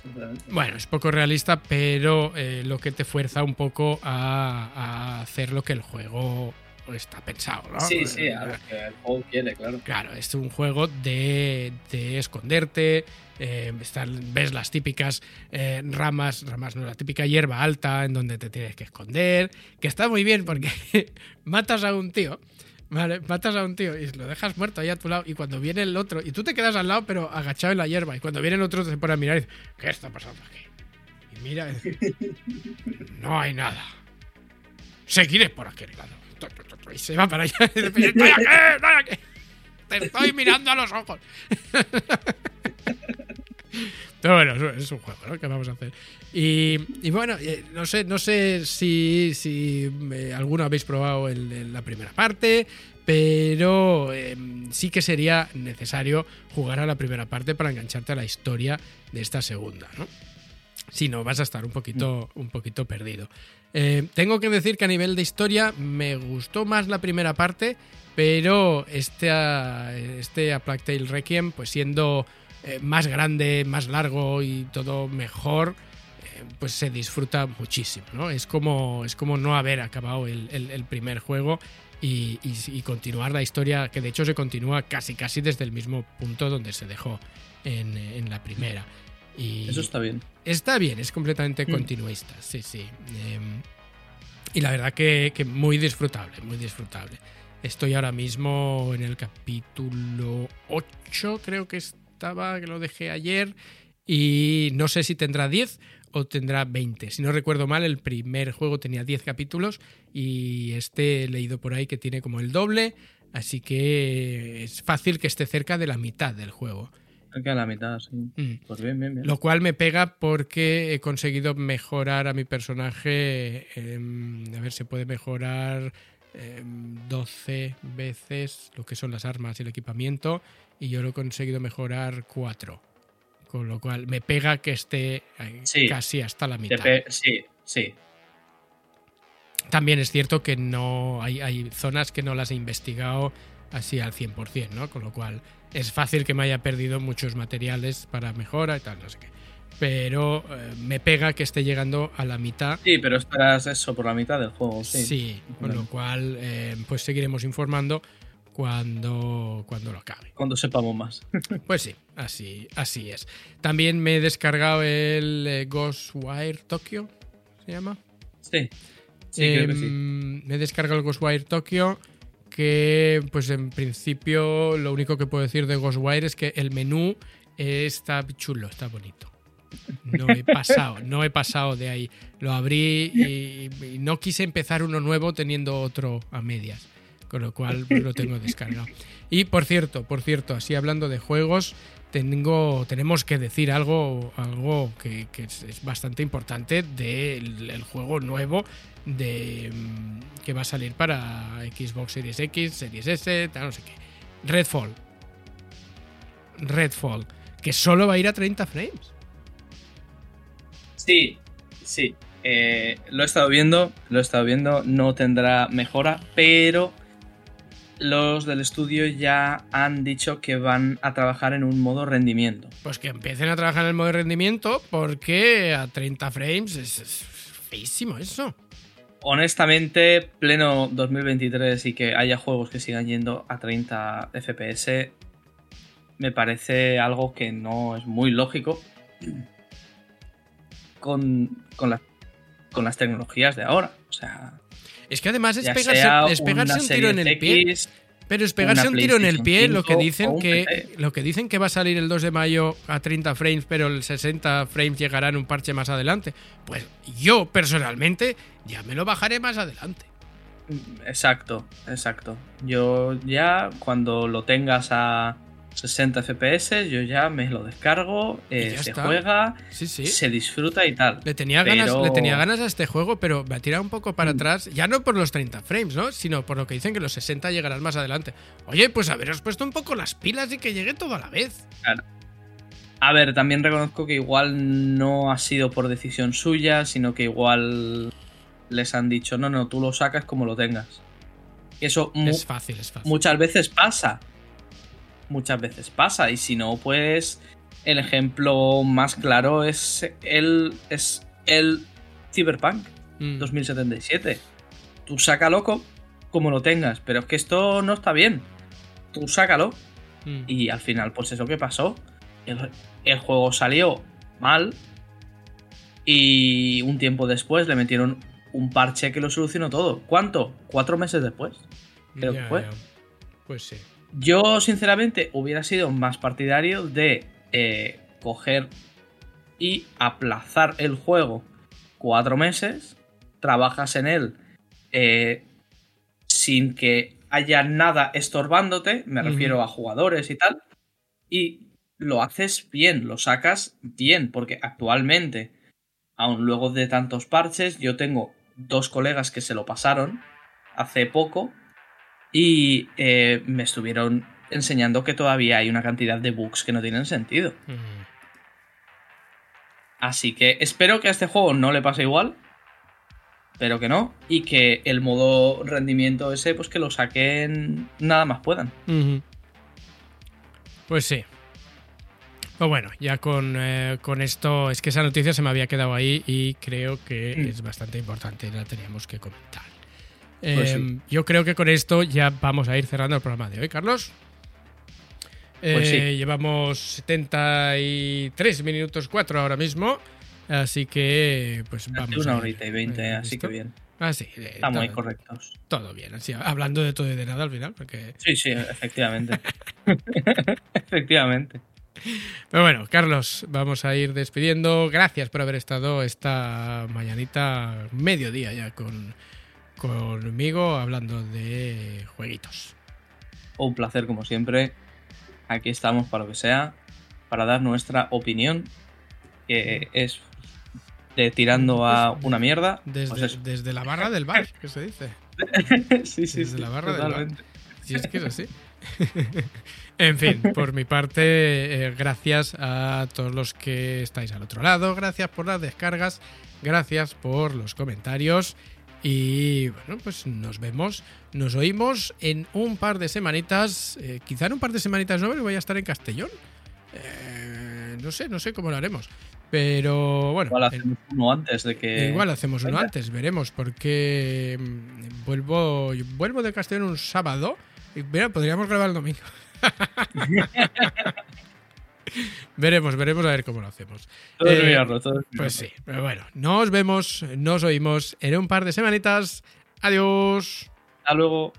Bueno, es poco realista, pero lo que te fuerza un poco a, a hacer lo que el juego está pensado, ¿no? Sí, sí, a que el juego quiere, claro. Claro, es un juego de, esconderte, eh, ves las típicas eh, ramas, ramas no, la típica hierba alta en donde te tienes que esconder, que está muy bien porque *laughs* matas a un tío, ¿vale? Matas a un tío y lo dejas muerto ahí a tu lado y cuando viene el otro, y tú te quedas al lado pero agachado en la hierba y cuando viene el otro se pone a mirar y dice, ¿qué está pasando aquí? Y mira, *laughs* no hay nada. Seguiré por aquel lado y se va para allá. ¡Estoy aquí! ¡Estoy aquí! ¡Te estoy mirando a los ojos! *laughs* Pero bueno, es un juego, ¿no? ¿Qué vamos a hacer? Y, bueno, eh, no sé, no sé si, si eh, alguno habéis probado la primera parte, pero em, sí que sería necesario jugar a la primera parte para engancharte a la historia de esta segunda, ¿no? Si no, vas a estar un poquito, un poquito perdido. Eh, tengo que decir que a nivel de historia me gustó más la primera parte, pero este, este A Plague Tale Requiem, pues siendo eh, más grande, más largo y todo mejor, eh, pues se disfruta muchísimo, ¿no? Es como, es como no haber acabado el, primer juego y, continuar la historia, que de hecho se continúa casi casi desde el mismo punto donde se dejó en la primera. Eso está bien. Está bien, es completamente mm. continuista, sí, sí. Em, y la verdad que, muy disfrutable, muy disfrutable. Estoy ahora mismo en el capítulo 8, creo que estaba, que lo dejé ayer. Y no sé si tendrá 10 o tendrá 20. Si no recuerdo mal, el primer juego tenía 10 capítulos y este he leído por ahí que tiene como el doble. Así que es fácil que esté cerca de la mitad del juego. Cerca de la mitad, sí. Mm. Pues bien, bien, bien. Lo cual me pega porque he conseguido mejorar a mi personaje. a ver, se puede mejorar em, 12 veces lo que son las armas y el equipamiento. Y yo lo he conseguido mejorar 4. Con lo cual me pega que esté eh, Sí. casi hasta la mitad. Sí, sí. También es cierto que no hay, hay zonas que no las he investigado así al 100%, ¿no? Con lo cual es fácil que me haya perdido muchos materiales para mejora y tal, no sé qué. Pero eh, me pega que esté llegando a la mitad. Sí, pero esperas eso por la mitad del juego, Sí, sí. con lo cual eh, pues seguiremos informando cuando, cuando lo acabe. Cuando sepamos más. *laughs* Pues sí, así, así es. También me he descargado el eh, Ghostwire Tokyo, ¿se llama? Sí. Sí, creo que sí. Em, Me he descargado el Ghostwire Tokyo. Que, pues en principio, lo único que puedo decir de Ghostwire es que el menú está chulo, está bonito. No he pasado, no he pasado de ahí. Lo abrí y, no quise empezar uno nuevo teniendo otro a medias. Con lo cual lo tengo descargado. Y por cierto, por cierto, así hablando de juegos, tengo, tenemos que decir algo, algo que, es, bastante importante del el juego nuevo de, mm, que va a salir para Xbox Series X, Series S, no sé qué. Redfall. Redfall. Que solo va a ir a 30 frames. Sí, sí. Eh, lo he estado viendo, lo he estado viendo. No tendrá mejora, pero los del estudio ya han dicho que van a trabajar en un modo rendimiento. Pues que empiecen a trabajar en el modo rendimiento porque a 30 frames es, es feísimo eso. Honestamente, pleno 2023 y que haya juegos que sigan yendo a 30 FPS, me parece algo que no es muy lógico con, con, la- con las tecnologías de ahora. O sea, Es que además es ya pegarse, es un tiro en el pie. X, Pero es pegarse un tiro en el pie, lo que 5 dicen que lo que dicen que va a salir el 2 de mayo a 30 frames, pero el 60 frames llegará en un parche más adelante. Pues yo personalmente ya me lo bajaré más adelante. Exacto, exacto. Yo ya cuando lo tengas a 60 FPS, yo ya me lo descargo, eh, se está. juega, Sí, sí. se disfruta y tal. Le tenía, Pero- ganas, le tenía ganas a este juego, pero me ha tirado un poco para Mm. atrás, ya no por los 30 frames, ¿no? Sino por lo que dicen que los 60 llegarán más adelante. Oye, pues haberos puesto un poco las pilas y que llegue todo a la vez. A ver, también reconozco que igual no ha sido por decisión suya, sino que igual les han dicho, no, no, tú lo sacas como lo tengas. Y eso mu- Es fácil, es fácil. muchas veces pasa. Muchas veces pasa. Y si no, pues el ejemplo más claro es el, es el Cyberpunk Mm. 2077. Tú sácalo co- como lo tengas, pero es que esto no está bien. Tú sácalo. Mm. Y al final, pues es lo que pasó. El, el juego salió mal. Y un tiempo después le metieron un parche que lo solucionó todo. ¿Cuánto? Cuatro meses después. creo que fue. Pues sí. Yo, sinceramente, hubiera sido más partidario de eh, coger y aplazar el juego cuatro meses, trabajas en él eh, sin que haya nada estorbándote, me refiero a jugadores y tal, y lo haces bien, lo sacas bien, porque actualmente, aun luego de tantos parches, yo tengo dos colegas que se lo pasaron hace poco y eh, me estuvieron enseñando que todavía hay una cantidad de bugs que no tienen sentido. Mm. Así que espero que a este juego no le pase igual. Pero que no. Y que el modo rendimiento ese, pues que lo saquen nada más puedan. Pues sí. Pues bueno, ya con, eh, con esto, es que esa noticia se me había quedado ahí y creo que Mm. es bastante importante, la teníamos que comentar. Pues sí. Yo creo que con esto ya vamos a ir cerrando el programa de hoy, Carlos. Pues Eh, sí. Llevamos 73 minutos 4 ahora mismo, así que pues vamos. Una horita y veinte, Eh, así ¿listo? que bien. Ah, sí, eh, Estamos ahí correctos. todo bien, así, hablando de todo y de nada al final, porque Sí, sí, efectivamente. *laughs* *laughs* efectivamente. Pero bueno, Carlos, vamos a ir despidiendo. Gracias por haber estado esta mañanita, mediodía ya con, conmigo, hablando de jueguitos. un placer como siempre. Aquí estamos para lo que sea, para dar nuestra opinión, que es de tirando a una mierda. Desde, Pues desde la barra del bar, que se dice. *laughs* sí, sí, Desde sí, la barra del bar. totalmente. Si es que es así. *laughs* en fin, por mi parte, eh, gracias a todos los que estáis al otro lado, gracias por las descargas, gracias por los comentarios y bueno, pues nos vemos, nos oímos en un par de semanitas, eh, quizá en un par de semanitas no, porque voy a estar en Castellón. Eh, no sé, no sé cómo lo haremos. Pero bueno, Igual en- hacemos uno antes de que. Igual hacemos uno antes, veremos, porque mm, vuelvo, vuelvo de Castellón un sábado y mira, podríamos grabar el domingo. *laughs* veremos, veremos a ver cómo lo hacemos. Todo Eh, mirarlo, todo es Pues sí, pero bueno, nos vemos, nos oímos en un par de semanitas. Adiós. Hasta luego.